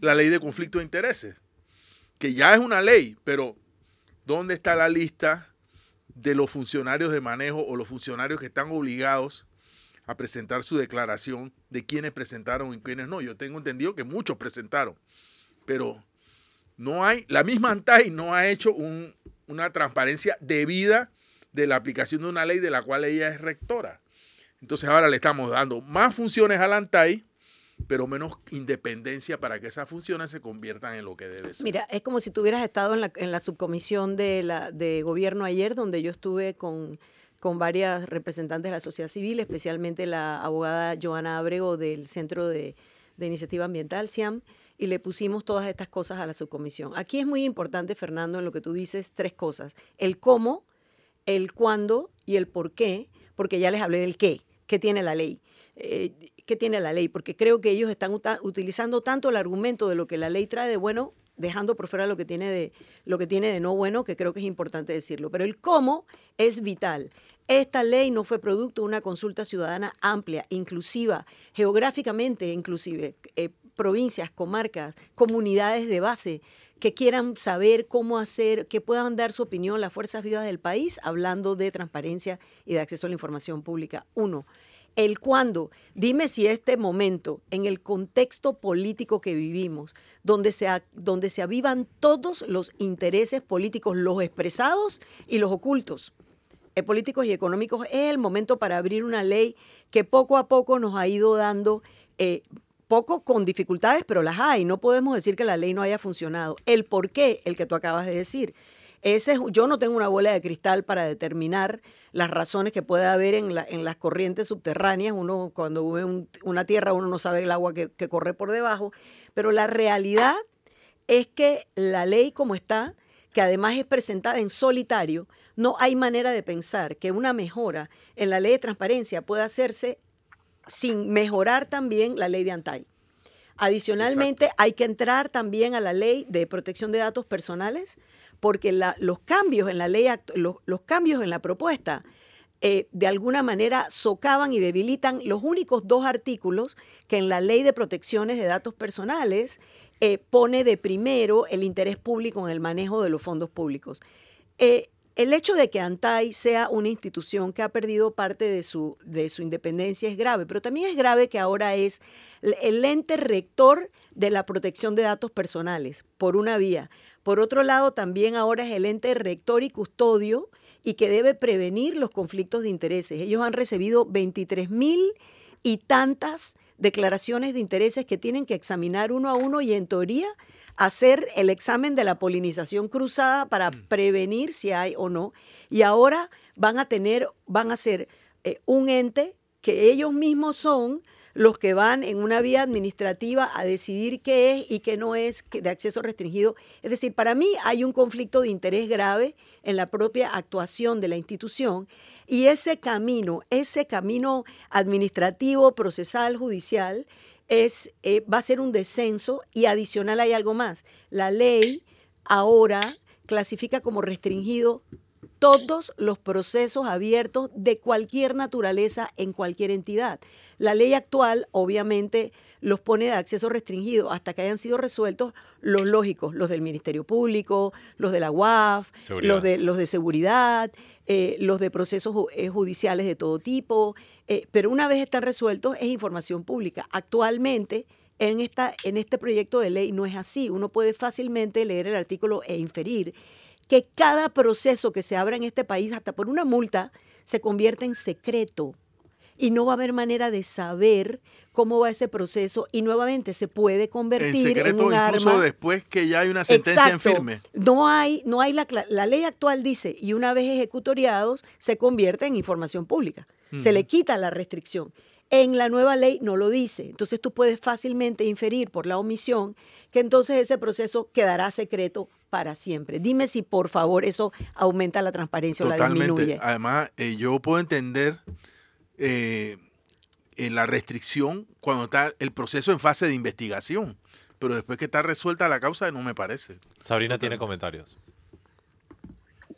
la ley de conflicto de intereses, que ya es una ley, pero ¿dónde está la lista de los funcionarios de manejo o los funcionarios que están obligados a presentar su declaración de quiénes presentaron y quiénes no? Yo tengo entendido que muchos presentaron, pero no hay, la misma ANTAI no ha hecho un- una transparencia debida de la aplicación de una ley de la cual ella es rectora. Entonces ahora le estamos dando más funciones a la ANTAI, pero menos independencia para que esas funciones se conviertan en lo que debe ser. Mira, es como si tú hubieras estado en la, subcomisión de, gobierno ayer, donde yo estuve con, varias representantes de la sociedad civil, especialmente la abogada Joana Abrego del Centro de Iniciativa Ambiental, CIAM, y le pusimos todas estas cosas a la subcomisión. Aquí es muy importante, Fernando, en lo que tú dices, tres cosas. El cómo, el cuándo y el por qué, porque ya les hablé del qué, qué tiene la ley. Eh, ¿Qué tiene la ley? Porque creo que ellos están utilizando tanto el argumento de lo que la ley trae de bueno, dejando por fuera lo que tiene de lo que tiene de no bueno, que creo que es importante decirlo. Pero el cómo es vital. Esta ley no fue producto de una consulta ciudadana amplia, inclusiva, geográficamente inclusive, eh, provincias, comarcas, comunidades de base que quieran saber cómo hacer, que puedan dar su opinión las fuerzas vivas del país, hablando de transparencia y de acceso a la información pública. Uno, el cuándo. Dime si este momento, en el contexto político que vivimos, donde se, donde se avivan todos los intereses políticos, los expresados y los ocultos, eh, políticos y económicos, es el momento para abrir una ley que poco a poco nos ha ido dando, eh, poco con dificultades, pero las hay. No podemos decir que la ley no haya funcionado. El por qué, el que tú acabas de decir. Ese es- yo no tengo una bola de cristal para determinar las razones que puede haber en, la- en las corrientes subterráneas. Uno cuando ve un- una tierra uno no sabe el agua que, que corre por debajo, pero la realidad es que la ley como está, que además es presentada en solitario, no hay manera de pensar que una mejora en la ley de transparencia pueda hacerse sin mejorar también la ley de ANTAI. Adicionalmente, hay que entrar también a la ley de protección de datos personales, porque la- los cambios en la ley, los cambios en la propuesta, eh, de alguna manera socavan y debilitan los únicos dos artículos que en la ley de protecciones de datos personales eh, pone de primero el interés público en el manejo de los fondos públicos. Eh, el hecho de que ANTAI sea una institución que ha perdido parte de su, de su independencia es grave, pero también es grave que ahora es el- ente rector de la protección de datos personales, por una vía. Por otro lado, también ahora es el ente rector y custodio y que debe prevenir los conflictos de intereses. Ellos han recibido 23 mil y tantas declaraciones de intereses que tienen que examinar uno a uno y en teoría hacer el examen de la polinización cruzada para prevenir si hay o no. Y ahora van a tener, van a ser eh, un ente que ellos mismos son los que van en una vía administrativa a decidir qué es y qué no es de acceso restringido. Es decir, para mí hay un conflicto de interés grave en la propia actuación de la institución y ese camino, ese camino administrativo, procesal, judicial, es, eh, va a ser un descenso y adicional hay algo más. La ley ahora clasifica como restringido todos los procesos abiertos de cualquier naturaleza en cualquier entidad. La ley actual obviamente los pone de acceso restringido hasta que hayan sido resueltos los lógicos, los del Ministerio Público, los de la UAF, Seguridad. los de, los de seguridad, eh, los de procesos eh, judiciales de todo tipo. eh, pero una vez están resueltos es información pública. Actualmente En, esta, en este proyecto de ley no es así. Uno puede fácilmente leer el artículo e inferir que cada proceso que se abra en este país, hasta por una multa, se convierte en secreto y no va a haber manera de saber cómo va ese proceso y nuevamente se puede convertir en, un incluso después que ya hay una sentencia en firme. No hay, no hay la, la ley actual dice y una vez ejecutoriados se convierte en información pública. Se le quita la restricción. En la nueva ley no lo dice. Entonces tú puedes fácilmente inferir por la omisión que entonces ese proceso quedará secreto para siempre. Dime si por favor eso aumenta la transparencia o la disminuye. Además, eh, yo puedo entender eh, la restricción cuando está el proceso en fase de investigación. Pero después que está resuelta la causa, no me parece. Sabrina tiene comentarios.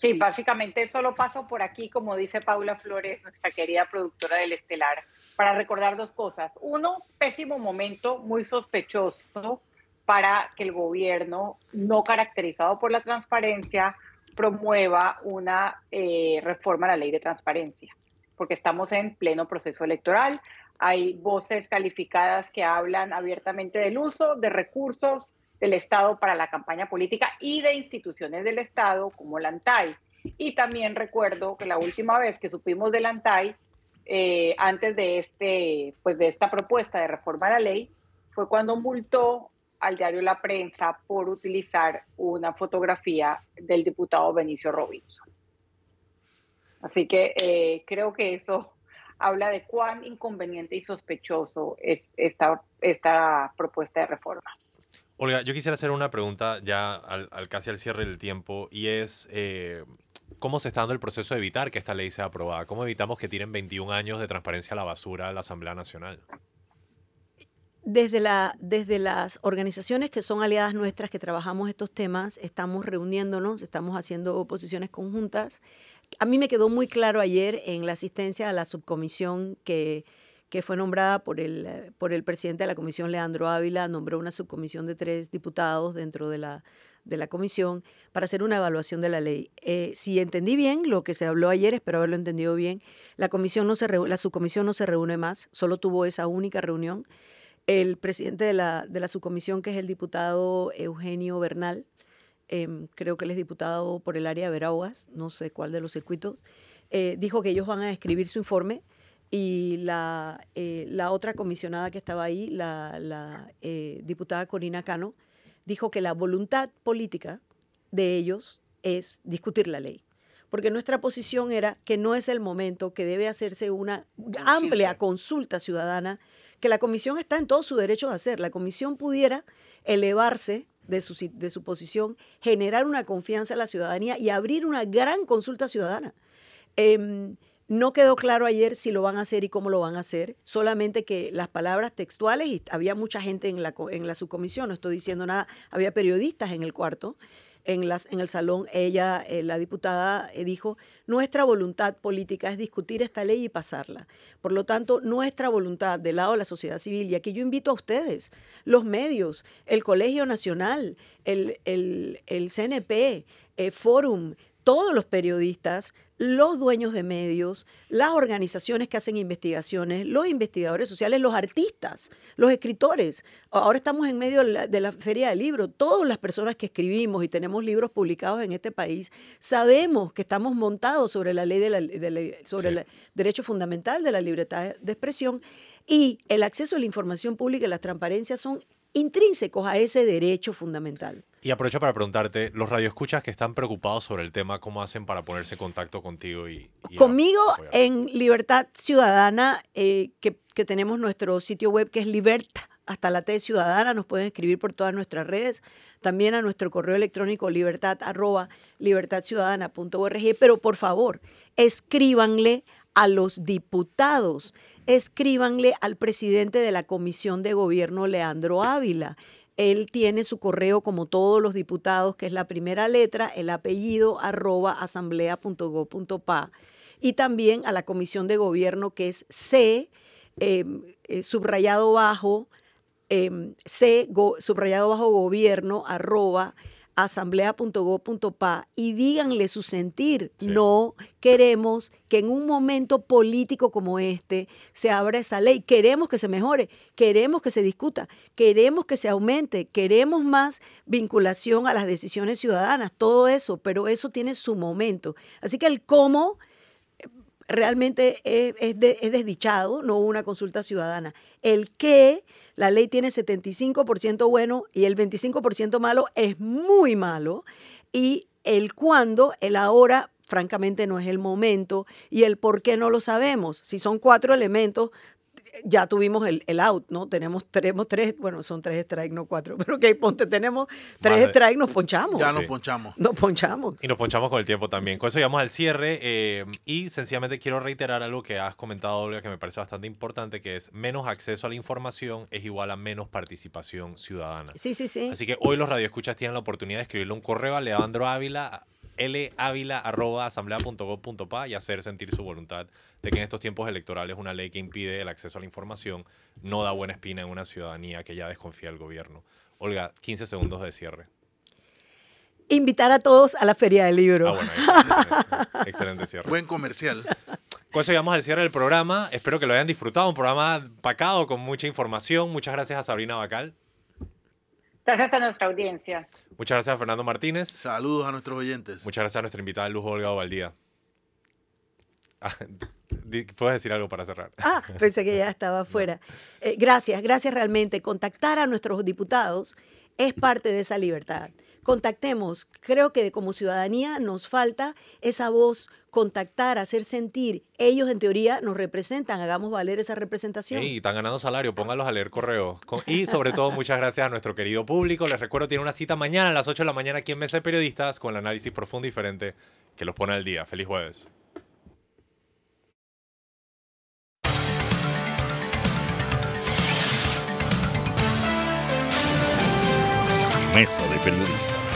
Sí, básicamente solo paso por aquí, como dice Paula Flores, nuestra querida productora del Estelar, para recordar dos cosas. Uno, pésimo momento, muy sospechoso para que el gobierno, no caracterizado por la transparencia, promueva una eh, reforma a la ley de transparencia porque estamos en pleno proceso electoral. Hay voces calificadas que hablan abiertamente del uso de recursos del Estado para la campaña política y de instituciones del Estado como la ANTAI. Y también recuerdo que la última vez que supimos del ANTAI, eh, antes de, este, pues de esta propuesta de reforma a la ley, fue cuando multó al diario La Prensa por utilizar una fotografía del diputado Benicio Robinson. Así que eh, creo que eso habla de cuán inconveniente y sospechoso es esta, esta propuesta de reforma. Olga, yo quisiera hacer una pregunta ya al, casi al cierre del tiempo y es eh, cómo se está dando el proceso de evitar que esta ley sea aprobada. ¿Cómo evitamos que tienen 21 años de transparencia a la basura a la Asamblea Nacional? Desde, la, desde las organizaciones que son aliadas nuestras que trabajamos estos temas, estamos reuniéndonos, estamos haciendo oposiciones conjuntas a mí me quedó muy claro ayer en la asistencia a la subcomisión que, que fue nombrada por el, por el presidente de la comisión, Leandro Ávila, nombró una subcomisión de tres diputados dentro de la, de la comisión para hacer una evaluación de la ley. Eh, si entendí bien lo que se habló ayer, espero haberlo entendido bien, la, comisión no se la subcomisión no se reúne más, solo tuvo esa única reunión. El presidente de la, de la subcomisión, que es el diputado Eugenio Bernal, Em, creo que él es diputado por el área de Veraguas, no sé cuál de los circuitos, eh, dijo que ellos van a escribir su informe y la, eh, la otra comisionada que estaba ahí, la, la eh, diputada Corina Cano, dijo que la voluntad política de ellos es discutir la ley. Porque nuestra posición era que no es el momento, que debe hacerse una amplia consulta ciudadana, que la comisión está en todo su derecho de hacer. La comisión pudiera elevarse de su, de su posición, generar una confianza en la ciudadanía y abrir una gran consulta ciudadana. Em, no quedó claro ayer si lo van a hacer y cómo lo van a hacer, solamente que las palabras textuales, y había mucha gente en la, en la subcomisión, no estoy diciendo nada, había periodistas en el cuarto, en, las, en el salón, ella, eh, la diputada, eh, dijo, nuestra voluntad política es discutir esta ley y pasarla. Por lo tanto, nuestra voluntad del lado de la sociedad civil, y aquí yo invito a ustedes, los medios, el Colegio Nacional, el, el, el CNP, el Forum, todos los periodistas, los dueños de medios, las organizaciones que hacen investigaciones, los investigadores sociales, los artistas, los escritores. Ahora estamos en medio de la, feria del libro. Todas las personas que escribimos y tenemos libros publicados en este país sabemos que estamos montados sobre la ley de sobre el derecho fundamental de la libertad de expresión y el acceso a la información pública y la transparencia son intrínsecos a ese derecho fundamental. Y aprovecho para preguntarte, los radioescuchas que están preocupados sobre el tema, ¿cómo hacen para ponerse en contacto contigo? y, Conmigo en Libertad Ciudadana, eh, que, tenemos nuestro sitio web que es Libertad hasta la T Ciudadana, nos pueden escribir por todas nuestras redes, también a nuestro correo electrónico libertad arroba libertadciudadana.org, pero por favor, escríbanle a los diputados escríbanle al presidente de la Comisión de Gobierno, Leandro Ávila. Él tiene su correo como todos los diputados, que es la primera letra, el apellido, arroba. Y también a la Comisión de Gobierno, que es C, em, eh, subrayado bajo, em, C, subrayado bajo gobierno, arroba asamblea.go.pa y díganle su sentir. Sí. No queremos que en un momento político como este se abra esa ley. Queremos que se mejore, queremos que se discuta, queremos que se aumente, queremos más vinculación a las decisiones ciudadanas, todo eso, pero eso tiene su momento. Así que el cómo realmente es, es de- es desdichado, no hubo una consulta ciudadana. El qué, la ley tiene 75% bueno y el 25% malo es muy malo. Y el cuándo, el ahora, francamente no es el momento. Y el por qué no lo sabemos. Si son cuatro elementos, ya tuvimos el, el out, ¿no? Tenemos, tenemos tres, bueno, son tres strikes, no cuatro, pero que ponte, tenemos tres de- strikes, nos ponchamos. Ya Sí. nos ponchamos. Nos ponchamos. Y nos ponchamos con el tiempo también. Con eso llegamos al cierre eh, y sencillamente quiero reiterar algo que has comentado, Olga, que me parece bastante importante, que es menos acceso a la información es igual a menos participación ciudadana. Sí, sí, sí. Así que hoy los radioescuchas tienen la oportunidad de escribirle un correo a Leandro Ávila, lavila.asamblea.gov.pa y hacer sentir su voluntad de que en estos tiempos electorales una ley que impide el acceso a la información no da buena espina en una ciudadanía que ya desconfía del gobierno. Olga, 15 segundos de cierre. Invitar a todos a la Feria del Libro. Ah, bueno, excelente, excelente cierre. Buen comercial. Con eso llegamos al cierre del programa. Espero que lo hayan disfrutado. Un programa pacado con mucha información. Muchas gracias a Sabrina Bacal. Gracias a nuestra audiencia. Muchas gracias a Fernando Martínez. Saludos a nuestros oyentes. Muchas gracias a nuestra invitada lujo, Olga Ovaldía. Ah, ¿Puedes decir algo para cerrar? Ah, pensé que ya estaba afuera. Eh, gracias, gracias realmente. Contactar a nuestros diputados es parte de esa libertad. Contactemos. Creo que como ciudadanía nos falta esa voz, contactar, hacer sentir. Ellos en teoría nos representan, hagamos valer esa representación. Y están ganando salario, póngalos a leer correos. Con- Y sobre todo, muchas gracias a nuestro querido público. Les recuerdo, tiene una cita mañana a las 8 de la mañana aquí en Mesa de Periodistas con el análisis profundo y diferente que los pone al día. Feliz jueves. Mesa de Periodistas.